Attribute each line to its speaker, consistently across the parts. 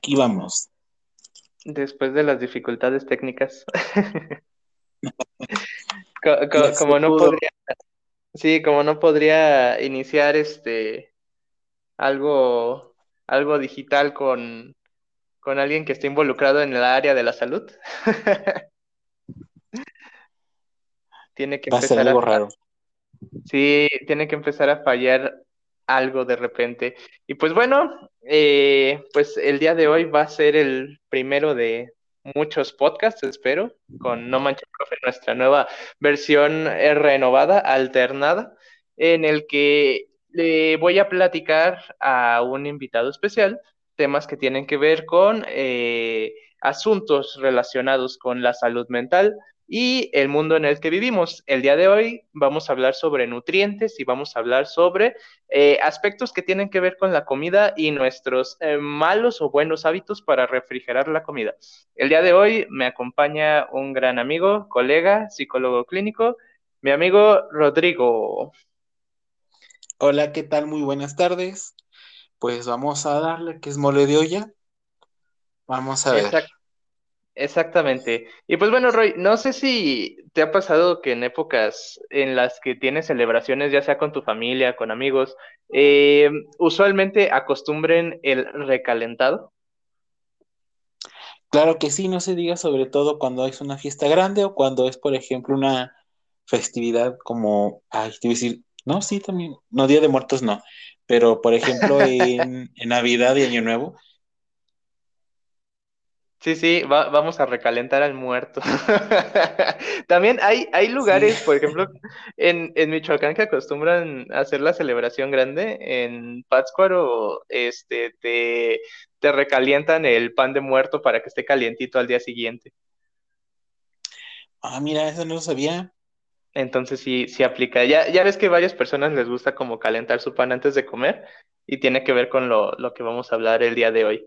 Speaker 1: aquí vamos.
Speaker 2: Después de las dificultades técnicas. como no podría, sí, como no podría iniciar este algo, algo digital con, con alguien que esté involucrado en el área de la salud. tiene que
Speaker 1: Va a ser algo raro.
Speaker 2: Sí, tiene que empezar a fallar algo de repente. Y pues bueno, eh, pues el día de hoy va a ser el primero de muchos podcasts, espero, con No Mancha Profe, nuestra nueva versión renovada, alternada, en el que le voy a platicar a un invitado especial temas que tienen que ver con eh, asuntos relacionados con la salud mental, y el mundo en el que vivimos. El día de hoy vamos a hablar sobre nutrientes y vamos a hablar sobre eh, aspectos que tienen que ver con la comida y nuestros eh, malos o buenos hábitos para refrigerar la comida. El día de hoy me acompaña un gran amigo, colega, psicólogo clínico, mi amigo Rodrigo.
Speaker 1: Hola, ¿qué tal? Muy buenas tardes. Pues vamos a darle que es mole de olla. Vamos a ver.
Speaker 2: Exactamente. Y pues bueno, Roy, no sé si te ha pasado que en épocas en las que tienes celebraciones, ya sea con tu familia, con amigos, eh, usualmente acostumbren el recalentado.
Speaker 1: Claro que sí, no se diga sobre todo cuando es una fiesta grande o cuando es, por ejemplo, una festividad como, ay, te iba a decir, no, sí, también, no, Día de Muertos no, pero por ejemplo en, en Navidad y Año Nuevo,
Speaker 2: Sí, sí, vamos a recalentar al muerto. También hay, hay lugares, por ejemplo, en, en, Michoacán que acostumbran a hacer la celebración grande. En Pátzcuaro, este, te, te recalientan el pan de muerto para que esté calientito al día siguiente.
Speaker 1: Ah, mira, eso no lo sabía.
Speaker 2: Entonces sí, sí aplica. Ya, ya ves que a varias personas les gusta como calentar su pan antes de comer y tiene que ver con lo, lo que vamos a hablar el día de hoy.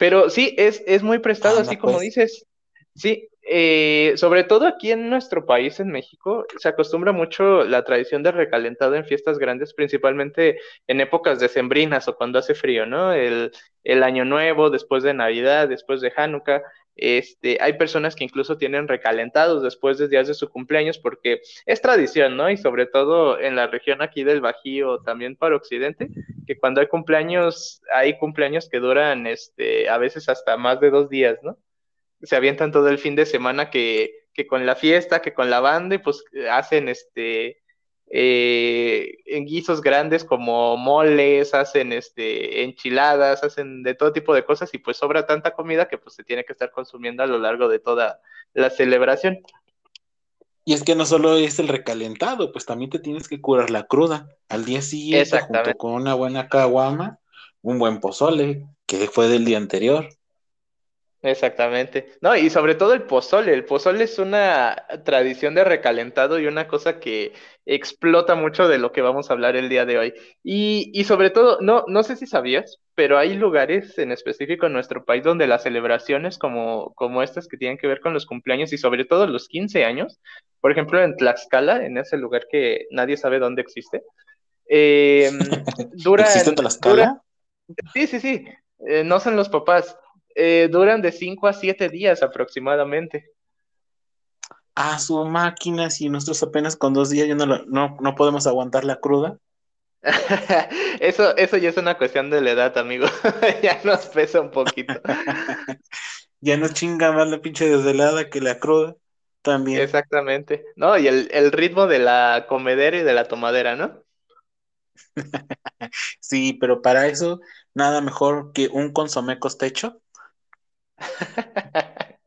Speaker 2: Pero sí, es, es muy prestado, así como pues. dices. Sí, eh, sobre todo aquí en nuestro país, en México, se acostumbra mucho la tradición de recalentado en fiestas grandes, principalmente en épocas decembrinas o cuando hace frío, ¿no? El, el Año Nuevo, después de Navidad, después de Hanukkah. Este, hay personas que incluso tienen recalentados después de días de su cumpleaños porque es tradición, ¿no? Y sobre todo en la región aquí del Bajío, también para Occidente, que cuando hay cumpleaños, hay cumpleaños que duran, este, a veces hasta más de dos días, ¿no? Se avientan todo el fin de semana que, que con la fiesta, que con la banda, y pues hacen, este, eh, en guisos grandes como moles, hacen este, enchiladas, hacen de todo tipo de cosas y pues sobra tanta comida que pues se tiene que estar consumiendo a lo largo de toda la celebración.
Speaker 1: Y es que no solo es el recalentado, pues también te tienes que curar la cruda. Al día siguiente, junto con una buena caguama, un buen pozole, que fue del día anterior.
Speaker 2: Exactamente. No, y sobre todo el pozole. El pozole es una tradición de recalentado y una cosa que explota mucho de lo que vamos a hablar el día de hoy. Y, y sobre todo, no, no sé si sabías, pero hay lugares en específico en nuestro país donde las celebraciones como, como estas que tienen que ver con los cumpleaños y sobre todo los 15 años, por ejemplo en Tlaxcala, en ese lugar que nadie sabe dónde existe, eh, dura,
Speaker 1: ¿Existe en Tlaxcala?
Speaker 2: sí, sí, sí. Eh, no son los papás eh, duran de 5 a 7 días aproximadamente.
Speaker 1: Ah, su máquina, si nosotros apenas con dos días ya no, no, no podemos aguantar la cruda.
Speaker 2: eso, eso ya es una cuestión de la edad, amigo. ya nos pesa un poquito.
Speaker 1: ya nos chinga más la pinche desvelada que la cruda. También.
Speaker 2: Exactamente. No, y el, el ritmo de la comedera y de la tomadera, ¿no?
Speaker 1: sí, pero para eso, nada mejor que un consomé costecho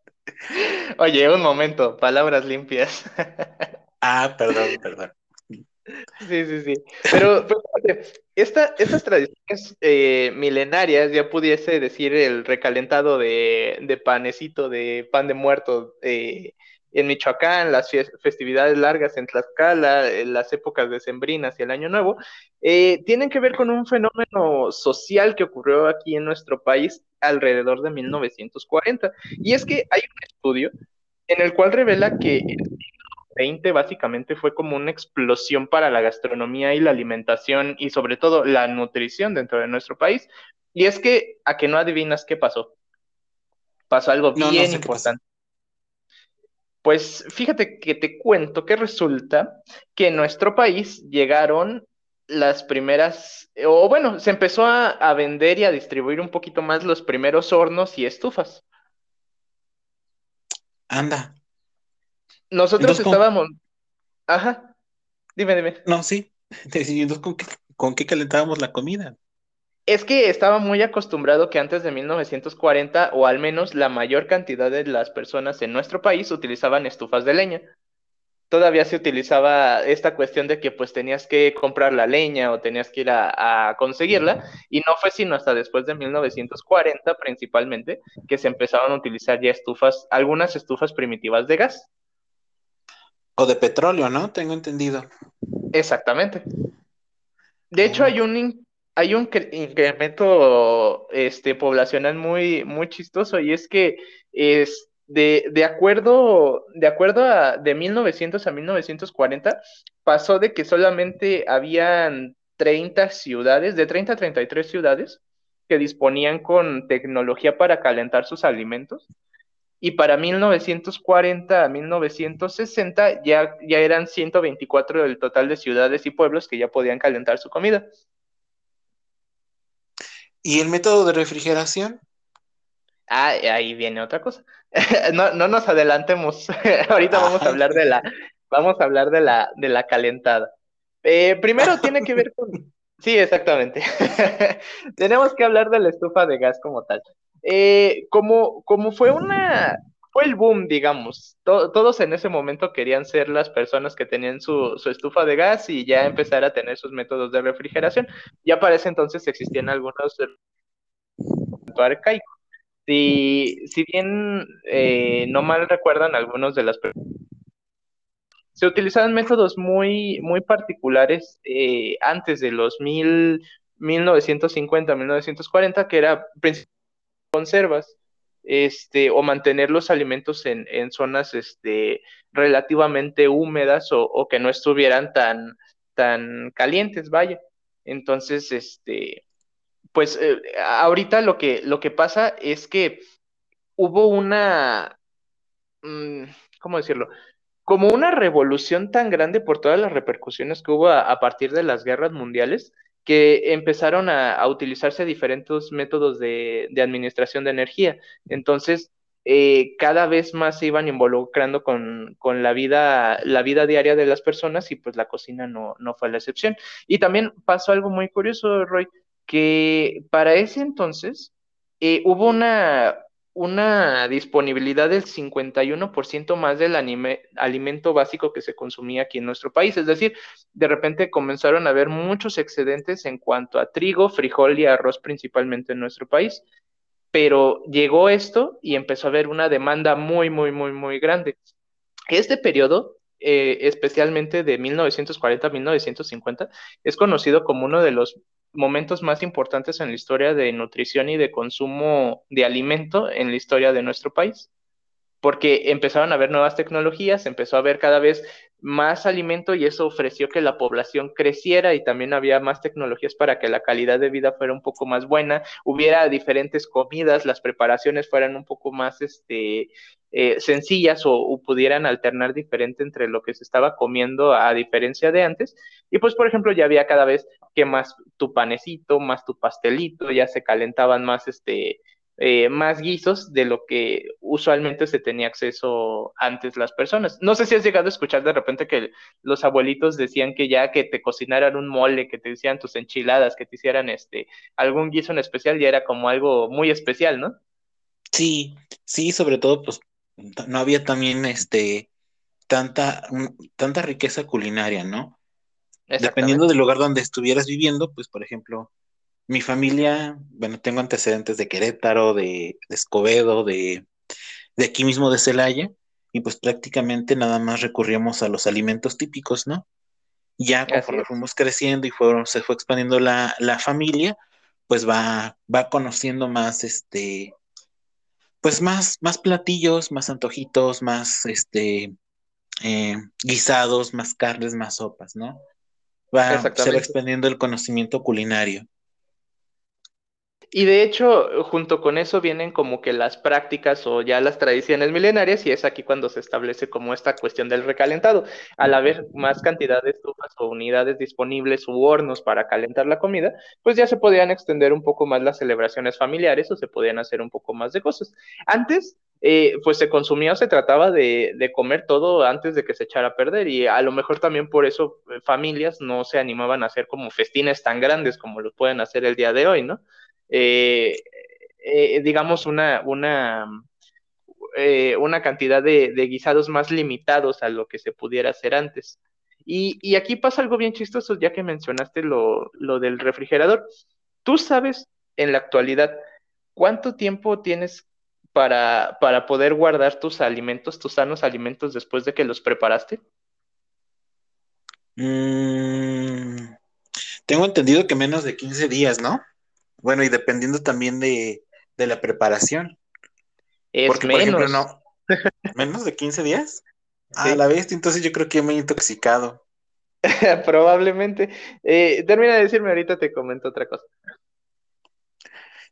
Speaker 2: Oye, un momento, palabras limpias.
Speaker 1: ah, perdón, perdón.
Speaker 2: Sí, sí, sí. Pero, esta, estas tradiciones eh, milenarias, ya pudiese decir el recalentado de, de panecito, de pan de muerto, eh, en Michoacán, las festividades largas en Tlaxcala, en las épocas decembrinas y el Año Nuevo, eh, tienen que ver con un fenómeno social que ocurrió aquí en nuestro país alrededor de 1940. Y es que hay un estudio en el cual revela que XX básicamente fue como una explosión para la gastronomía y la alimentación y sobre todo la nutrición dentro de nuestro país. Y es que, a que no adivinas qué pasó. Pasó algo bien importante. Pues fíjate que te cuento que resulta que en nuestro país llegaron las primeras, o bueno, se empezó a, vender y a distribuir un poquito más los primeros hornos y estufas.
Speaker 1: Anda.
Speaker 2: Nosotros estábamos. Ajá. Dime, dime.
Speaker 1: No, sí. Entonces, ¿con qué, ¿con qué calentábamos la comida?
Speaker 2: Es que estaba muy acostumbrado que antes de 1940, o al menos la mayor cantidad de las personas en nuestro país utilizaban estufas de leña. Todavía se utilizaba esta cuestión de que pues tenías que comprar la leña o tenías que ir a, conseguirla, y no fue sino hasta después de 1940 principalmente que se empezaron a utilizar ya estufas, algunas estufas primitivas de gas.
Speaker 1: O de petróleo, ¿no? Tengo entendido.
Speaker 2: Exactamente. De hecho, hay un hay un incremento este, poblacional muy, muy chistoso y es que es de, de, acuerdo, de acuerdo a de 1900 a 1940 pasó de que solamente habían 30 ciudades, de 30 a 33 ciudades que disponían con tecnología para calentar sus alimentos y para 1940 a 1960 ya, ya eran 124 del total de ciudades y pueblos que ya podían calentar su comida.
Speaker 1: ¿Y el método de refrigeración?
Speaker 2: Ah, ahí viene otra cosa. no, no nos adelantemos. Ahorita vamos a hablar de la, vamos a hablar de la, de la calentada. Eh, primero tiene que ver con. Sí, exactamente. Tenemos que hablar de la estufa de gas como tal. Eh, como, como fue una, fue el boom, digamos. todos en ese momento querían ser las personas que tenían su, estufa de gas y ya empezar a tener sus métodos de refrigeración. Ya para ese entonces existían algunos arcaicos. Si, si bien eh, no mal recuerdan algunos de las se utilizaban métodos muy, muy particulares eh, antes de los mil, 1950, 1940, que era conservas este, o mantener los alimentos en, zonas este, relativamente húmedas o, que no estuvieran tan, tan calientes, vaya. Entonces, este, pues eh, ahorita lo que, lo que pasa es que hubo una, mm, ¿cómo decirlo? Como una revolución tan grande por todas las repercusiones que hubo a partir de las guerras mundiales, que empezaron a, utilizarse diferentes métodos de, administración de energía. Entonces, eh, cada vez más se iban involucrando con, la, vida, la vida diaria de las personas y pues la cocina no, no fue la excepción. Y también pasó algo muy curioso, Roy, que para ese entonces eh, hubo una, una disponibilidad del 51% más del alimento básico que se consumía aquí en nuestro país. Es decir, de repente comenzaron a haber muchos excedentes en cuanto a trigo, frijol y arroz principalmente en nuestro país. Pero llegó esto y empezó a haber una demanda muy, muy, muy, muy grande. Este periodo, eh, especialmente de 1940 a 1950, es conocido como uno de los momentos más importantes en la historia de nutrición y de consumo de alimento en la historia de nuestro país, porque empezaron a haber nuevas tecnologías, empezó a haber cada vez más alimento y eso ofreció que la población creciera y también había más tecnologías para que la calidad de vida fuera un poco más buena, hubiera diferentes comidas, las preparaciones fueran un poco más este, eh, sencillas o, pudieran alternar diferente entre lo que se estaba comiendo a diferencia de antes. Y pues, por ejemplo, ya había cada vez que más tu panecito, más tu pastelito, ya se calentaban más este eh, más guisos de lo que usualmente se tenía acceso antes las personas. No sé si has llegado a escuchar de repente que los abuelitos decían que ya que te cocinaran un mole, que te hicieran tus enchiladas, que te hicieran este algún guiso en especial, ya era como algo muy especial, ¿no?
Speaker 1: Sí, sí, sobre todo, pues no había también este tanta, tanta riqueza culinaria, ¿no? Dependiendo del lugar donde estuvieras viviendo, pues por ejemplo, mi familia, bueno, tengo antecedentes de Querétaro, de, Escobedo, de, de, aquí mismo de Celaya, y pues prácticamente nada más recurríamos a los alimentos típicos, ¿no? Ya conforme fuimos creciendo y fueron, se fue expandiendo la, familia, pues va, va conociendo más, este, pues más, más platillos, más antojitos, más, este, eh, guisados, más carnes, más sopas, ¿no? Va, se va expandiendo el conocimiento culinario.
Speaker 2: Y de hecho, junto con eso vienen como que las prácticas o ya las tradiciones milenarias, y es aquí cuando se establece como esta cuestión del recalentado. Al haber más cantidad de estufas o unidades disponibles u hornos para calentar la comida, pues ya se podían extender un poco más las celebraciones familiares o se podían hacer un poco más de cosas. Antes, eh, pues se consumía o se trataba de, de, comer todo antes de que se echara a perder, y a lo mejor también por eso eh, familias no se animaban a hacer como festines tan grandes como los pueden hacer el día de hoy, ¿no? Eh, eh, digamos, una, una, eh, una cantidad de, guisados más limitados a lo que se pudiera hacer antes. Y, aquí pasa algo bien chistoso, ya que mencionaste lo, lo del refrigerador. ¿Tú sabes en la actualidad cuánto tiempo tienes para, para poder guardar tus alimentos, tus sanos alimentos después de que los preparaste?
Speaker 1: Mm, tengo entendido que menos de 15 días, ¿no? Bueno, y dependiendo también de, la preparación.
Speaker 2: Es Porque, menos. por ejemplo, no.
Speaker 1: ¿Menos de 15 días? A la vez, entonces yo creo que me he intoxicado.
Speaker 2: Probablemente. Eh, termina de decirme, ahorita te comento otra cosa.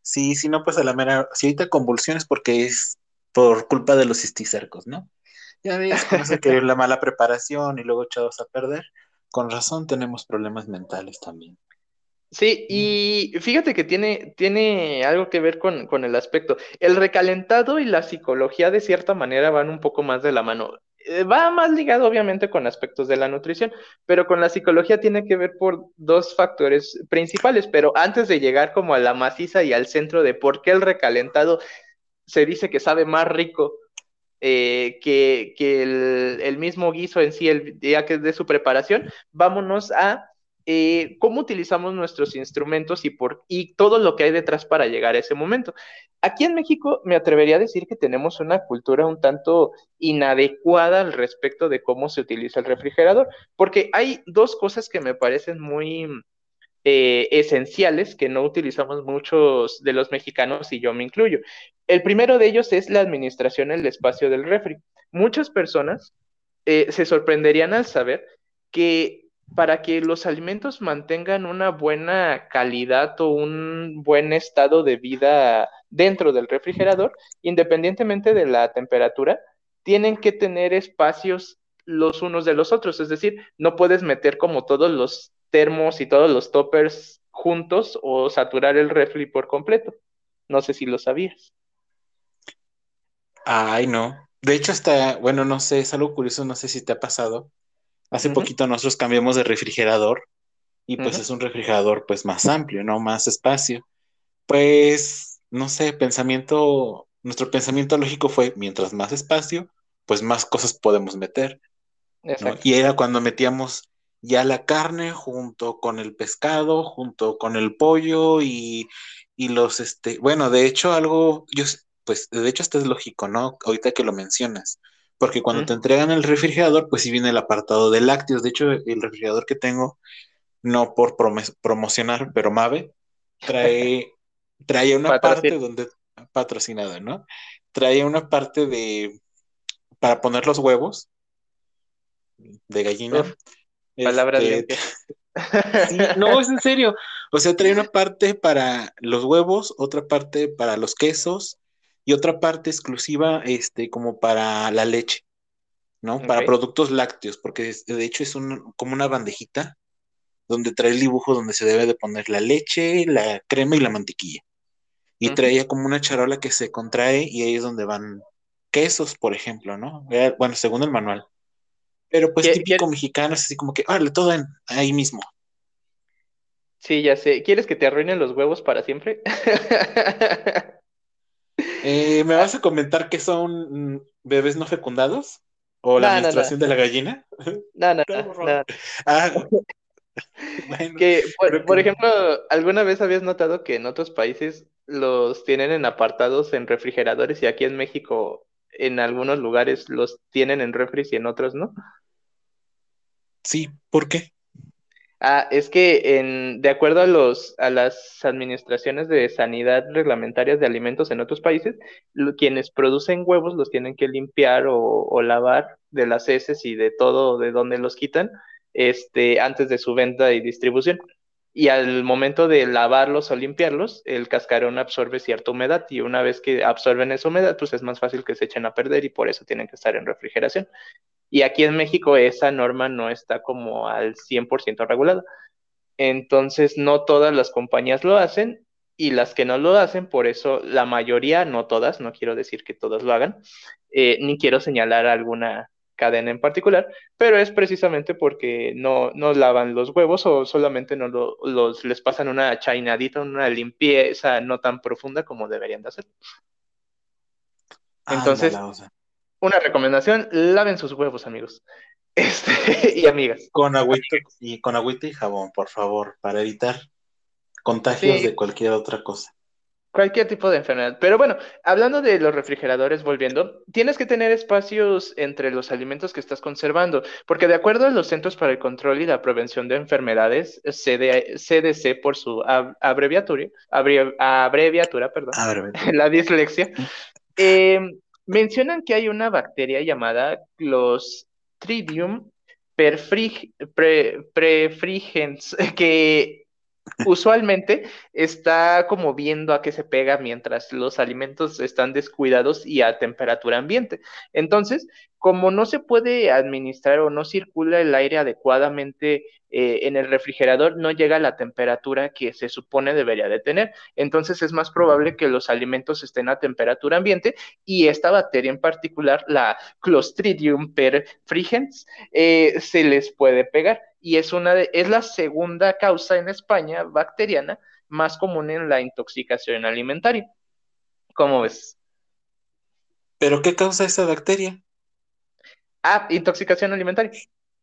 Speaker 1: Sí, sí, no, pues a la mera. Si ahorita convulsiones porque es por culpa de los cisticercos, ¿no? Ya ves, no sé que la mala preparación y luego echados a perder. Con razón tenemos problemas mentales también.
Speaker 2: Sí, y fíjate que tiene, tiene algo que ver con, con, el aspecto. El recalentado y la psicología de cierta manera van un poco más de la mano. Eh, va más ligado obviamente con aspectos de la nutrición, pero con la psicología tiene que ver por dos factores principales. Pero antes de llegar como a la maciza y al centro de por qué el recalentado se dice que sabe más rico eh, que, que el, el, mismo guiso en sí, el día que es de su preparación, vámonos a eh, cómo utilizamos nuestros instrumentos y, todo lo que hay detrás para llegar a ese momento. Aquí en México me atrevería a decir que tenemos una cultura un tanto inadecuada al respecto de cómo se utiliza el refrigerador, porque hay dos cosas que me parecen muy eh, esenciales que no utilizamos muchos de los mexicanos y yo me incluyo. El primero de ellos es la administración del espacio del refri. Muchas personas eh, se sorprenderían al saber que para que los alimentos mantengan una buena calidad o un buen estado de vida dentro del refrigerador, independientemente de la temperatura, tienen que tener espacios los unos de los otros, es decir, no puedes meter como todos los termos y todos los toppers juntos o saturar el refri por completo. No sé si lo sabías.
Speaker 1: Ay, no. De hecho, hasta, bueno, no sé, es algo curioso, no sé si te ha pasado, Hace poquito nosotros cambiamos de refrigerador y pues es un refrigerador pues más amplio, ¿no? Más espacio. Pues, no sé, pensamiento, nuestro pensamiento lógico fue, mientras más espacio, pues más cosas podemos meter. Y era cuando metíamos ya la carne junto con el pescado, junto con el pollo y, y los, este, bueno, de hecho algo, yo, pues de hecho esto es lógico, ¿no? Ahorita que lo mencionas porque cuando te entregan el refrigerador, pues sí viene el apartado de lácteos. De hecho, el refrigerador que tengo, no por promocionar, pero Mave, trae, trae una parte donde, patrocinado, ¿no? Trae una parte de, para poner los huevos de gallina.
Speaker 2: palabras este,
Speaker 1: no, es en serio. O sea, trae una parte para los huevos, otra parte para los quesos, y otra parte exclusiva este, como para la leche, ¿no? Para productos lácteos, porque de hecho es un, como una bandejita donde trae el dibujo donde se debe de poner la leche, la crema y la mantequilla. Y traía como una charola que se contrae y ahí es donde van quesos, por ejemplo, ¿no? Eh, bueno, según el manual. Pero pues típico mexicano es así como que, órale, todo ahí mismo.
Speaker 2: Sí, ya sé. ¿Quieres que te arruinen los huevos para siempre?
Speaker 1: Eh, ¿Me vas a comentar qué son mm, bebés no fecundados? ¿O la menstruación de la gallina?
Speaker 2: No, no, no. Ah, que, por, ejemplo, ¿alguna vez habías notado que en otros países los tienen en apartados en refrigeradores y aquí en México en algunos lugares los tienen en refris y en otros no?
Speaker 1: Sí, ¿por qué?
Speaker 2: Ah, es que de acuerdo a las administraciones de sanidad reglamentarias de alimentos en otros países, quienes producen huevos los tienen que limpiar o, lavar de las heces y de todo de donde los quitan este, antes de su venta y distribución. Y al momento de lavarlos o limpiarlos, el cascarón absorbe cierta humedad y una vez que absorben esa humedad, pues es más fácil que se echen a perder y por eso tienen que estar en refrigeración. Y aquí en México esa norma no está como al 100% regulada. Entonces, no todas las compañías lo hacen y las que no lo hacen, por eso la mayoría, no todas, no quiero decir que todas lo hagan, eh, ni quiero señalar alguna cadena en particular, pero es precisamente porque no, no lavan los huevos o solamente no los, les pasan una chainadita, una limpieza no tan profunda como deberían de hacer. Entonces, una recomendación, laven sus huevos, amigos. Este, y amigas.
Speaker 1: Con agüita y con agüita y jabón, por favor, para evitar contagios de cualquier otra cosa.
Speaker 2: Cualquier tipo de enfermedad. Pero bueno, hablando de los refrigeradores, volviendo, tienes que tener espacios entre los alimentos que estás conservando, porque de acuerdo a los Centros para el Control y la Prevención de Enfermedades, CDC por su abreviatura, abreviatura, perdón, la dislexia, eh, mencionan que hay una bacteria llamada Clostridium perfrigens que usualmente está como viendo a qué se pega mientras los alimentos están descuidados y a temperatura ambiente. Entonces, como no se puede administrar o no circula el aire adecuadamente eh, en el refrigerador, no llega a la temperatura que se supone debería de tener. Entonces es más probable que los alimentos estén a temperatura ambiente y esta bacteria en particular, la Clostridium perfrigens, eh, se les puede pegar. Y es, una es la segunda causa en España bacteriana más común en la intoxicación alimentaria. ¿Cómo ves?
Speaker 1: ¿Pero qué causa esa bacteria?
Speaker 2: Ah, intoxicación alimentaria.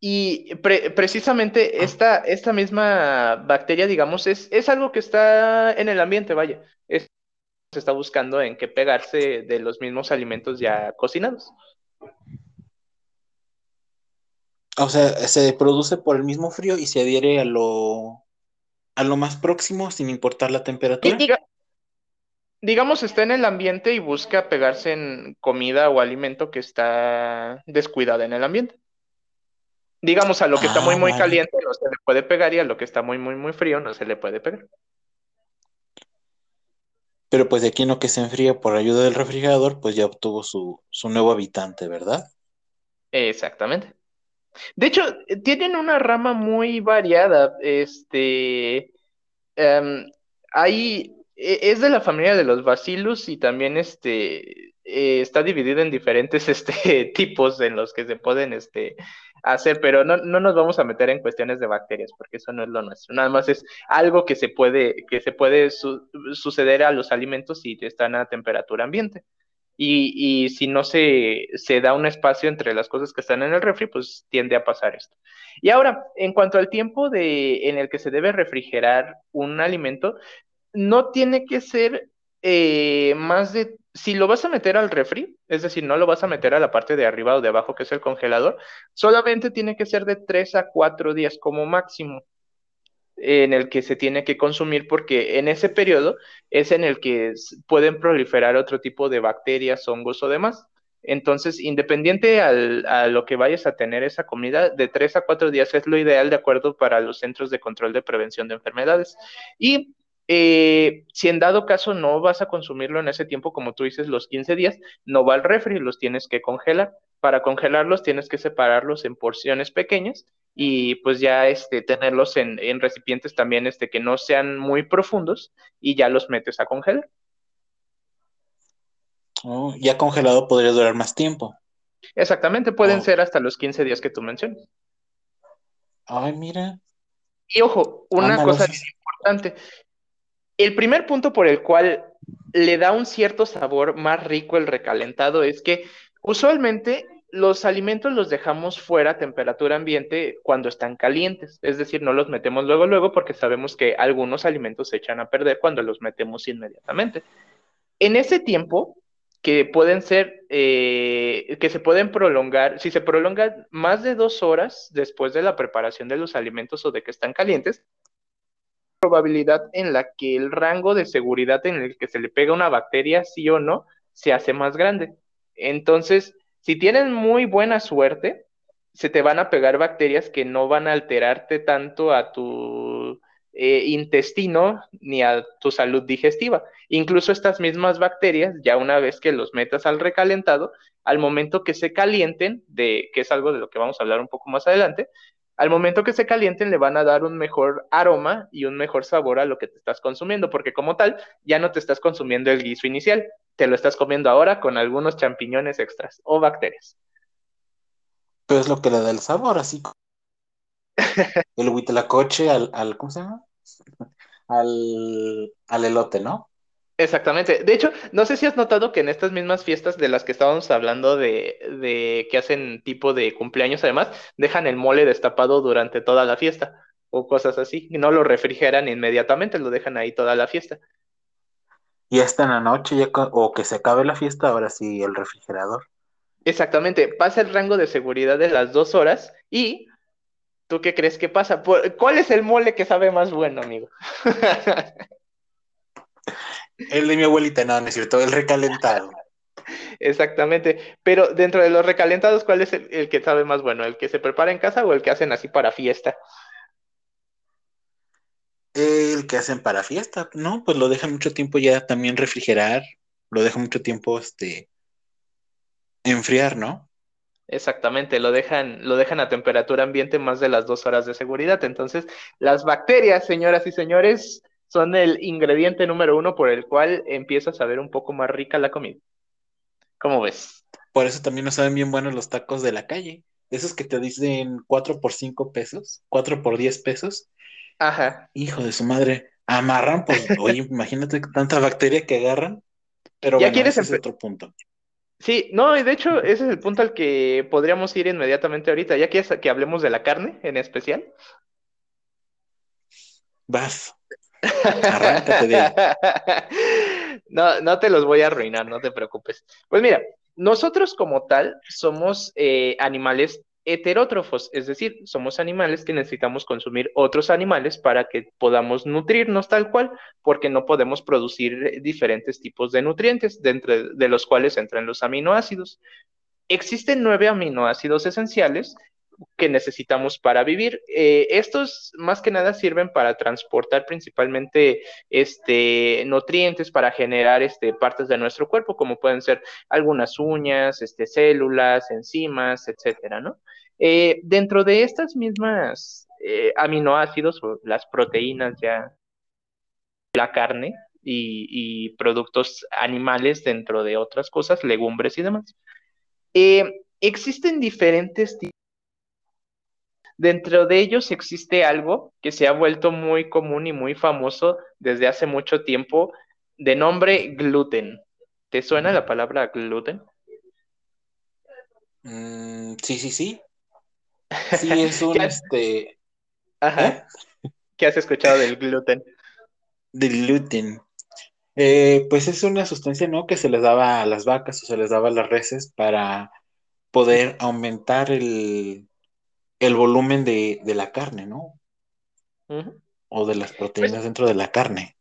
Speaker 2: Y precisamente ah. esta, esta misma bacteria, digamos, es, es algo que está en el ambiente, vaya. se está buscando en qué pegarse de los mismos alimentos ya cocinados.
Speaker 1: O sea, se produce por el mismo frío y se adhiere a lo, a lo más próximo sin importar la temperatura
Speaker 2: digamos, está en el ambiente y busca pegarse en comida o alimento que está descuidada en el ambiente. Digamos, a lo que está muy, ah, muy caliente no se le puede pegar y a lo que está muy, muy, muy frío no se le puede pegar.
Speaker 1: Pero pues de aquí en lo que se enfría por ayuda del refrigerador, pues ya obtuvo su, nuevo habitante, ¿verdad?
Speaker 2: Exactamente. De hecho, tienen una rama muy variada. Este, em, hay e, es de la familia de los bacillus y también este eh, está dividido en diferentes este, tipos en los que se pueden este, hacer, pero no, nos vamos a meter en cuestiones de bacterias, porque eso no es lo nuestro. Nada más es algo que se puede, que se puede suceder a los alimentos si están a temperatura ambiente. Y, si no se, se da un espacio entre las cosas que están en el refri, pues tiende a pasar esto. Y ahora, en cuanto al tiempo de, en el que se debe refrigerar un alimento, no tiene que ser eh, más de, si lo vas a meter al refri, es decir, no lo vas a meter a la parte de arriba o de abajo, que es el congelador, solamente tiene que ser de 3 a 4 días como máximo en el que se tiene que consumir porque en ese periodo es en el que pueden proliferar otro tipo de bacterias, hongos o demás. Entonces, independiente a lo que vayas a tener esa comida, de 3 a 4 días es lo ideal de acuerdo para los centros de control de prevención de enfermedades. Y eh, si en dado caso no vas a consumirlo en ese tiempo, como tú dices, los 15 días, no va al refri, los tienes que congelar. Para congelarlos tienes que separarlos en porciones pequeñas y pues ya este, tenerlos en, recipientes también este, que no sean muy profundos y ya los metes a congelar.
Speaker 1: Oh, ya congelado podría durar más tiempo.
Speaker 2: Exactamente, pueden oh. ser hasta los 15 días que tú mencionas.
Speaker 1: Ay, mira.
Speaker 2: Y ojo, una cosa importante, el primer punto por el cual le da un cierto sabor más rico el recalentado es que usualmente los alimentos los dejamos fuera a temperatura ambiente cuando están calientes, es decir, no los metemos luego luego porque sabemos que algunos alimentos se echan a perder cuando los metemos inmediatamente. En ese tiempo, que pueden ser, eh, que se pueden prolongar, si se prolongan más de dos horas después de la preparación de los alimentos o de que están calientes, probabilidad en la que el rango de seguridad en el que se le pega una bacteria, sí o no, se hace más grande. Entonces, si tienen muy buena suerte, se te van a pegar bacterias que no van a alterarte tanto a tu eh, intestino ni a tu salud digestiva. Incluso estas mismas bacterias, ya una vez que los metas al recalentado, al momento que se calienten, de, que es algo de lo que vamos a hablar un poco más adelante, al momento que se calienten le van a dar un mejor aroma y un mejor sabor a lo que te estás consumiendo, porque como tal, ya no te estás consumiendo el guiso inicial, te lo estás comiendo ahora con algunos champiñones extras o bacterias.
Speaker 1: Pero es lo que le da el sabor, así. el huitlacoche al, al, ¿cómo se llama? Al, al elote, ¿no?
Speaker 2: Exactamente. De hecho, no sé si has notado que en estas mismas fiestas de las que estábamos hablando de, de, que hacen tipo de cumpleaños, además, dejan el mole destapado durante toda la fiesta o cosas así. Y no lo refrigeran inmediatamente, lo dejan ahí toda la fiesta.
Speaker 1: Y hasta en la noche, ya, o que se acabe la fiesta, ahora sí el refrigerador.
Speaker 2: Exactamente. Pasa el rango de seguridad de las dos horas y ¿tú qué crees que pasa? ¿Cuál es el mole que sabe más bueno, amigo?
Speaker 1: El de mi abuelita, no, no es cierto, el recalentado.
Speaker 2: Exactamente, pero dentro de los recalentados, ¿cuál es el, que sabe más bueno? ¿El que se prepara en casa o el que hacen así para fiesta?
Speaker 1: El que hacen para fiesta, no, pues lo dejan mucho tiempo ya también refrigerar, lo dejan mucho tiempo este enfriar, ¿no?
Speaker 2: Exactamente, lo dejan, lo dejan a temperatura ambiente más de las dos horas de seguridad. Entonces, las bacterias, señoras y señores, son el ingrediente número uno por el cual empieza a saber un poco más rica la comida. ¿Cómo ves?
Speaker 1: Por eso también nos saben bien buenos los tacos de la calle. Esos que te dicen 4 por 5 pesos, 4 por 10 pesos.
Speaker 2: Ajá.
Speaker 1: Hijo de su madre. Amarran, pues, oye, imagínate tanta bacteria que agarran. Pero
Speaker 2: ya quieres
Speaker 1: ese es otro punto.
Speaker 2: Sí, no, y de hecho, ese es el punto al que podríamos ir inmediatamente ahorita. ¿Ya quieres que hablemos de la carne en especial?
Speaker 1: Vas.
Speaker 2: No, no te los voy a arruinar, no te preocupes. Pues mira, nosotros como tal somos eh, animales heterótrofos, es decir, somos animales que necesitamos consumir otros animales para que podamos nutrirnos tal cual, porque no podemos producir diferentes tipos de nutrientes, dentro de los cuales entran los aminoácidos. Existen nueve aminoácidos esenciales que necesitamos para vivir. Eh, estos más que nada sirven para transportar principalmente este, nutrientes para generar este, partes de nuestro cuerpo, como pueden ser algunas uñas, este, células, enzimas, etcétera, ¿no? Eh, dentro de estas mismas eh, aminoácidos o las proteínas ya, la carne y, productos animales dentro de otras cosas, legumbres y demás. existen diferentes tipos Dentro de ellos existe algo que se ha vuelto muy común y muy famoso desde hace mucho tiempo, de nombre gluten. ¿Te suena la palabra gluten?
Speaker 1: Mm, sí, sí, sí. Sí, es un este.
Speaker 2: Ajá. ¿Eh? ¿Qué has escuchado del gluten?
Speaker 1: Del gluten. Eh, pues es una sustancia, ¿no? Que se les daba a las vacas o se les daba a las reses para poder aumentar el, el volumen de, la carne, ¿no? O de las proteínas pues dentro de la carne.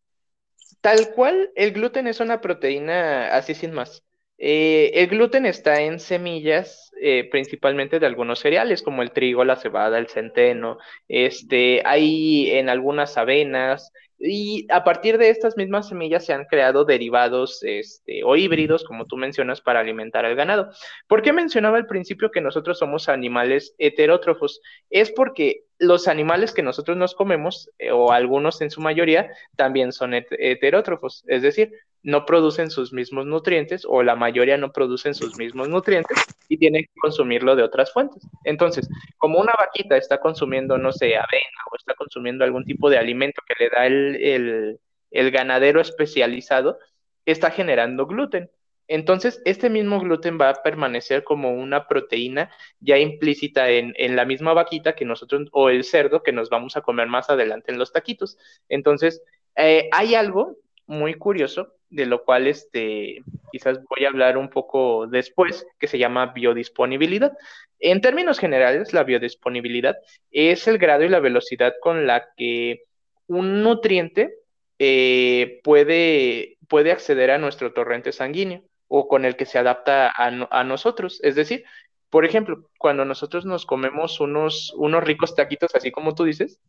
Speaker 2: Tal cual, el gluten es una proteína así sin más. Eh, el gluten está en semillas, eh, principalmente de algunos cereales, como el trigo, la cebada, el centeno. Este, hay en algunas avenas, y a partir de estas mismas semillas se han creado derivados este, o híbridos, como tú mencionas, para alimentar al ganado. ¿Por qué mencionaba al principio que nosotros somos animales heterótrofos? Es porque los animales que nosotros nos comemos, eh, o algunos en su mayoría, también son heterótrofos, es decir, no producen sus mismos nutrientes o la mayoría no producen sus mismos nutrientes y tienen que consumirlo de otras fuentes. Entonces, como una vaquita está consumiendo, no sé, avena o está consumiendo algún tipo de alimento que le da el, ganadero especializado, está generando gluten. Entonces, este mismo gluten va a permanecer como una proteína ya implícita en, la misma vaquita que nosotros, o el cerdo que nos vamos a comer más adelante en los taquitos. Entonces, eh, hay algo muy curioso de lo cual este, quizás voy a hablar un poco después, que se llama biodisponibilidad. En términos generales, la biodisponibilidad es el grado y la velocidad con la que un nutriente eh, puede, puede acceder a nuestro torrente sanguíneo o con el que se adapta a, a nosotros. Es decir, por ejemplo, cuando nosotros nos comemos unos, unos ricos taquitos, así como tú dices,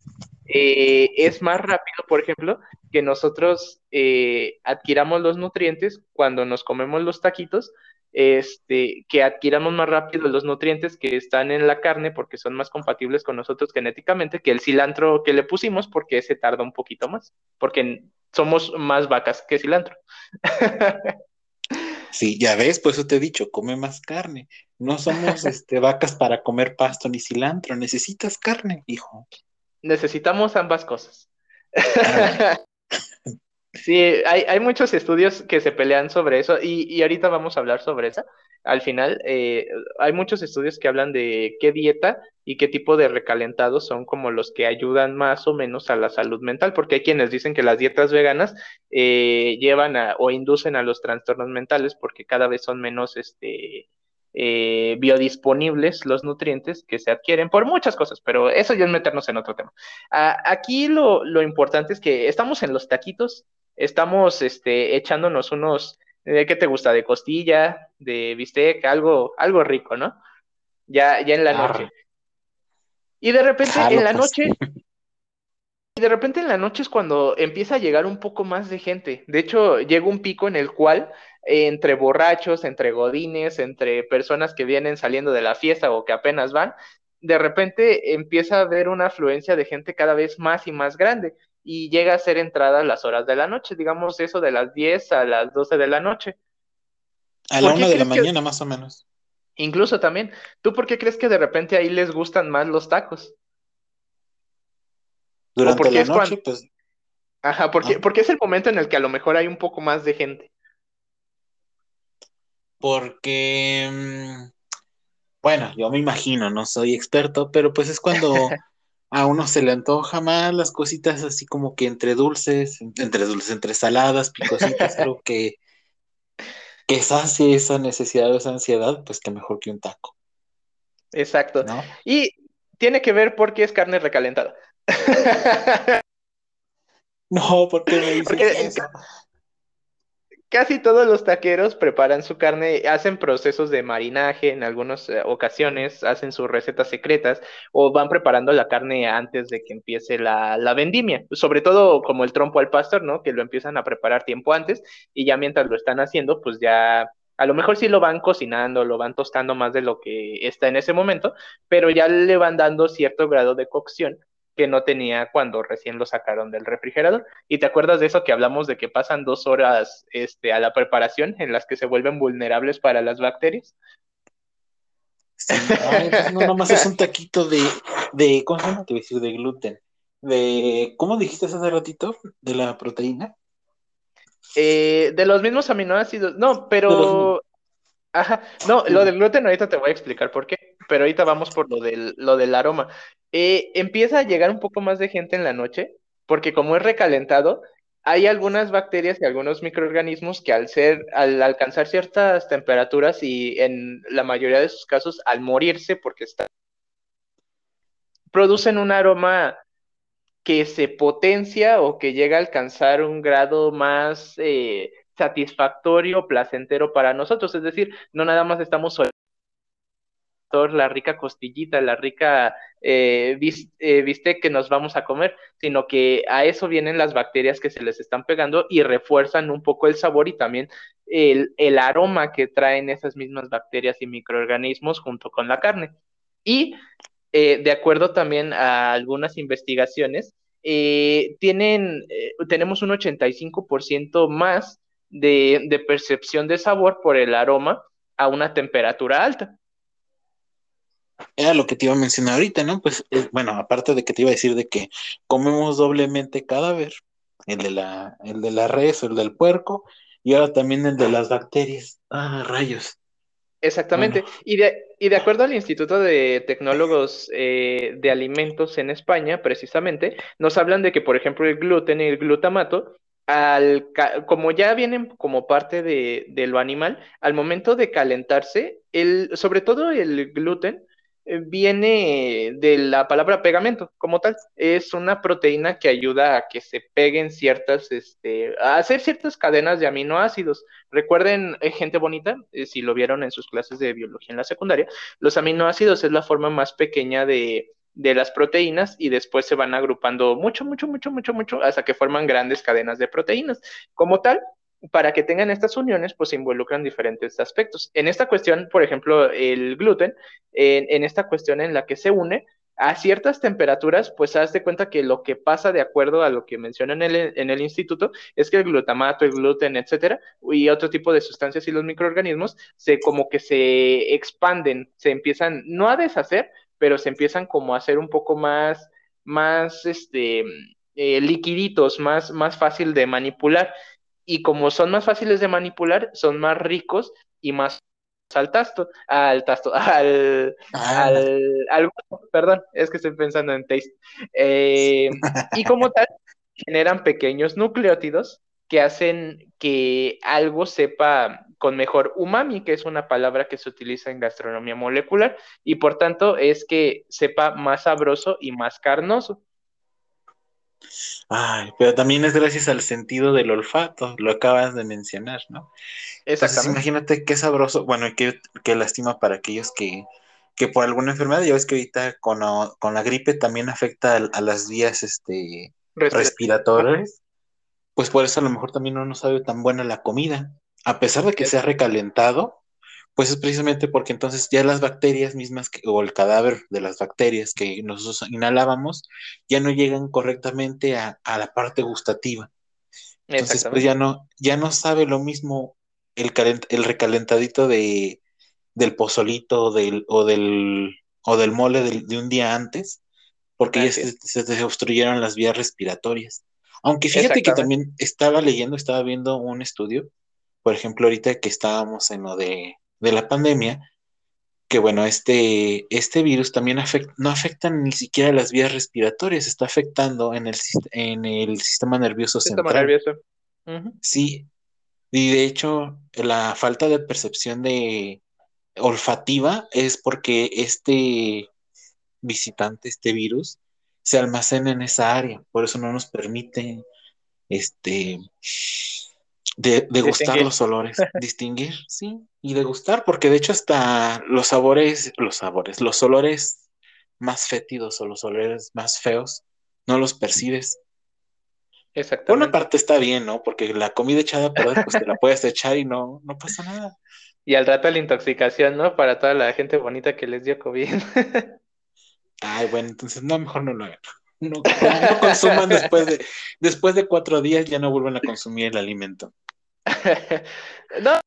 Speaker 2: eh, es más rápido, por ejemplo, que nosotros eh, adquiramos los nutrientes cuando nos comemos los taquitos, este, que adquiramos más rápido los nutrientes que están en la carne porque son más compatibles con nosotros genéticamente que el cilantro que le pusimos porque ese tarda un poquito más, porque somos más vacas que cilantro.
Speaker 1: Sí, ya ves, por eso te he dicho, come más carne. No somos este, vacas para comer pasto ni cilantro, necesitas carne, hijo.
Speaker 2: Necesitamos ambas cosas. Sí, hay, hay, muchos estudios que se pelean sobre eso y, y ahorita vamos a hablar sobre eso. Al final, eh, hay muchos estudios que hablan de qué dieta y qué tipo de recalentados son como los que ayudan más o menos a la salud mental, porque hay quienes dicen que las dietas veganas eh, llevan o inducen a los trastornos mentales porque cada vez son menos este, eh, biodisponibles los nutrientes que se adquieren por muchas cosas, pero eso ya es meternos en otro tema. aquí lo, lo, importante es que estamos en los taquitos, estamos este, echándonos unos, ¿de qué te gusta? De costilla, de bistec, algo, algo rico, ¿no? Ya, ya en la noche. Y de repente en la noche, y de repente en la noche es cuando empieza a llegar un poco más de gente. De hecho, llega un pico en el cual entre borrachos, entre godines, entre personas que vienen saliendo de la fiesta o que apenas van, de repente empieza a haber una afluencia de gente cada vez más y más grande y llega a ser entrada a las horas de la noche, digamos eso de las 10 a las 12 de la noche.
Speaker 1: A la 1 de la mañana más o menos.
Speaker 2: Incluso también, ¿tú por qué crees que de repente ahí les gustan más los tacos?
Speaker 1: Durante la noche, pues...
Speaker 2: Ajá, porque, ah. porque es el momento en el que a lo mejor hay un poco más de gente.
Speaker 1: Porque, mm, bueno, yo me imagino, no soy experto, pero pues es cuando a uno se le antoja más las cositas así como que entre dulces, entre dulces, entre saladas, picositas, creo que, que sacie esa necesidad o esa ansiedad, pues que mejor que un taco.
Speaker 2: Exacto. Y tiene que ver porque es carne recalentada.
Speaker 1: no, porque me dices eso?
Speaker 2: Casi todos los taqueros preparan su carne, hacen procesos de marinaje en algunas eh, ocasiones, hacen sus recetas secretas o van preparando la carne antes de que empiece la, la, vendimia, sobre todo como el trompo al pastor, ¿no? Que lo empiezan a preparar tiempo antes y ya mientras lo están haciendo, pues ya a lo mejor sí lo van cocinando, lo van tostando más de lo que está en ese momento, pero ya le van dando cierto grado de cocción que no tenía cuando recién lo sacaron del refrigerador. ¿Y te acuerdas de eso que hablamos de que pasan dos horas este, a la preparación en las que se vuelven vulnerables para las bacterias?
Speaker 1: Sí, no, nomás es un taquito de, de, ¿cómo se llama? Te voy a decir, de gluten. De, ¿cómo dijiste hace ratito? De la proteína.
Speaker 2: Eh, de los mismos aminoácidos, no, pero... Ajá, no, lo del gluten ahorita te voy a explicar por qué, pero ahorita vamos por lo del, lo del aroma. Eh, empieza a llegar un poco más de gente en la noche, porque como es recalentado, hay algunas bacterias y algunos microorganismos que al ser, al alcanzar ciertas temperaturas y en la mayoría de sus casos al morirse porque están, producen un aroma que se potencia o que llega a alcanzar un grado más eh, satisfactorio, placentero para nosotros. Es decir, no nada más estamos la rica costillita, la rica eh, eh, que nos vamos a comer, sino que a eso vienen las bacterias que se les están pegando y refuerzan un poco el sabor y también el, aroma que traen esas mismas bacterias y microorganismos junto con la carne. Y eh, de acuerdo también a algunas investigaciones, eh, tienen, tenemos un 85% más de percepción de sabor por el aroma a una temperatura alta
Speaker 1: era lo que te iba a mencionar ahorita, ¿no? Pues eh, bueno, aparte de que te iba a decir de que comemos doblemente cadáver, el de la, el de la res o el del puerco, y ahora también el de las bacterias. Ah, rayos.
Speaker 2: Exactamente. Y, de, y de acuerdo al Instituto de Tecnólogos eh, de Alimentos en España, precisamente, nos hablan de que, por ejemplo, el gluten y el glutamato al, como ya vienen como parte de, de, lo animal, al momento de calentarse, el, sobre todo el gluten, viene de la palabra pegamento como tal. Es una proteína que ayuda a que se peguen ciertas, este, a hacer ciertas cadenas de aminoácidos. Recuerden, eh, gente bonita, eh, si lo vieron en sus clases de biología en la secundaria, los aminoácidos es la forma más pequeña de, de las proteínas y después se van agrupando mucho, mucho, mucho, mucho, mucho hasta que forman grandes cadenas de proteínas. Como tal, para que tengan estas uniones, pues se involucran diferentes aspectos. En esta cuestión, por ejemplo, el gluten, en, esta cuestión en la que se une, a ciertas temperaturas, pues haz de cuenta que lo que pasa de acuerdo a lo que mencionan en el, en el instituto es que el glutamato, el gluten, etcétera, y otro tipo de sustancias y los microorganismos se como que se expanden, se empiezan no a deshacer, pero se empiezan como a hacer un poco más, más, este, eh, liquiditos, más, más fácil de manipular y como son más fáciles de manipular, son más ricos y más al tasto, al tasto, al, ah. al, al, perdón, es que estoy pensando en taste. Eh, y como tal, generan pequeños nucleótidos que hacen que algo sepa con mejor umami, que es una palabra que se utiliza en gastronomía molecular, y por tanto es que sepa más sabroso y más carnoso.
Speaker 1: Ay, pero también es gracias al sentido del olfato, lo acabas de mencionar, ¿no? Entonces imagínate qué sabroso, bueno, qué, qué lástima para aquellos que, que por alguna enfermedad, ya ves que ahorita con, la gripe también afecta a, las vías este, respiratorias, pues por eso a lo mejor también no nos sabe tan buena la comida, a pesar de que se ha recalentado, pues es precisamente porque entonces ya las bacterias mismas o el cadáver de las bacterias que nosotros inhalábamos ya no llegan correctamente a, la parte gustativa. Entonces pues ya no, ya no sabe lo mismo el, el recalentadito de, del pozolito del, o, del, o del mole de un día antes, porque ya se, se, obstruyeron las vías respiratorias. Aunque fíjate que también estaba leyendo, estaba viendo un estudio, por ejemplo, ahorita que estábamos en lo de de la pandemia, que bueno, este, este virus también no afecta ni siquiera las vías respiratorias, está afectando en el, en el sistema nervioso sistema Nervioso. Sí, y de hecho la falta de percepción de olfativa es porque este visitante, este virus, se almacena en esa área, por eso no nos permite este de, degustar los olores, distinguir, sí, y degustar, porque de hecho hasta los sabores, los sabores, los olores más fétidos o los olores más feos, no los percibes. Exactamente. Por una parte está bien, ¿no? Porque la comida echada a perder, pues te la puedes echar y no, no pasa nada.
Speaker 2: Y al rato la intoxicación, ¿no? Para toda la gente bonita que les dio COVID.
Speaker 1: Ay, bueno, entonces no, mejor no lo hagan. No, no consuman después de, después de cuatro días, ya no vuelven a consumir el alimento.
Speaker 2: no,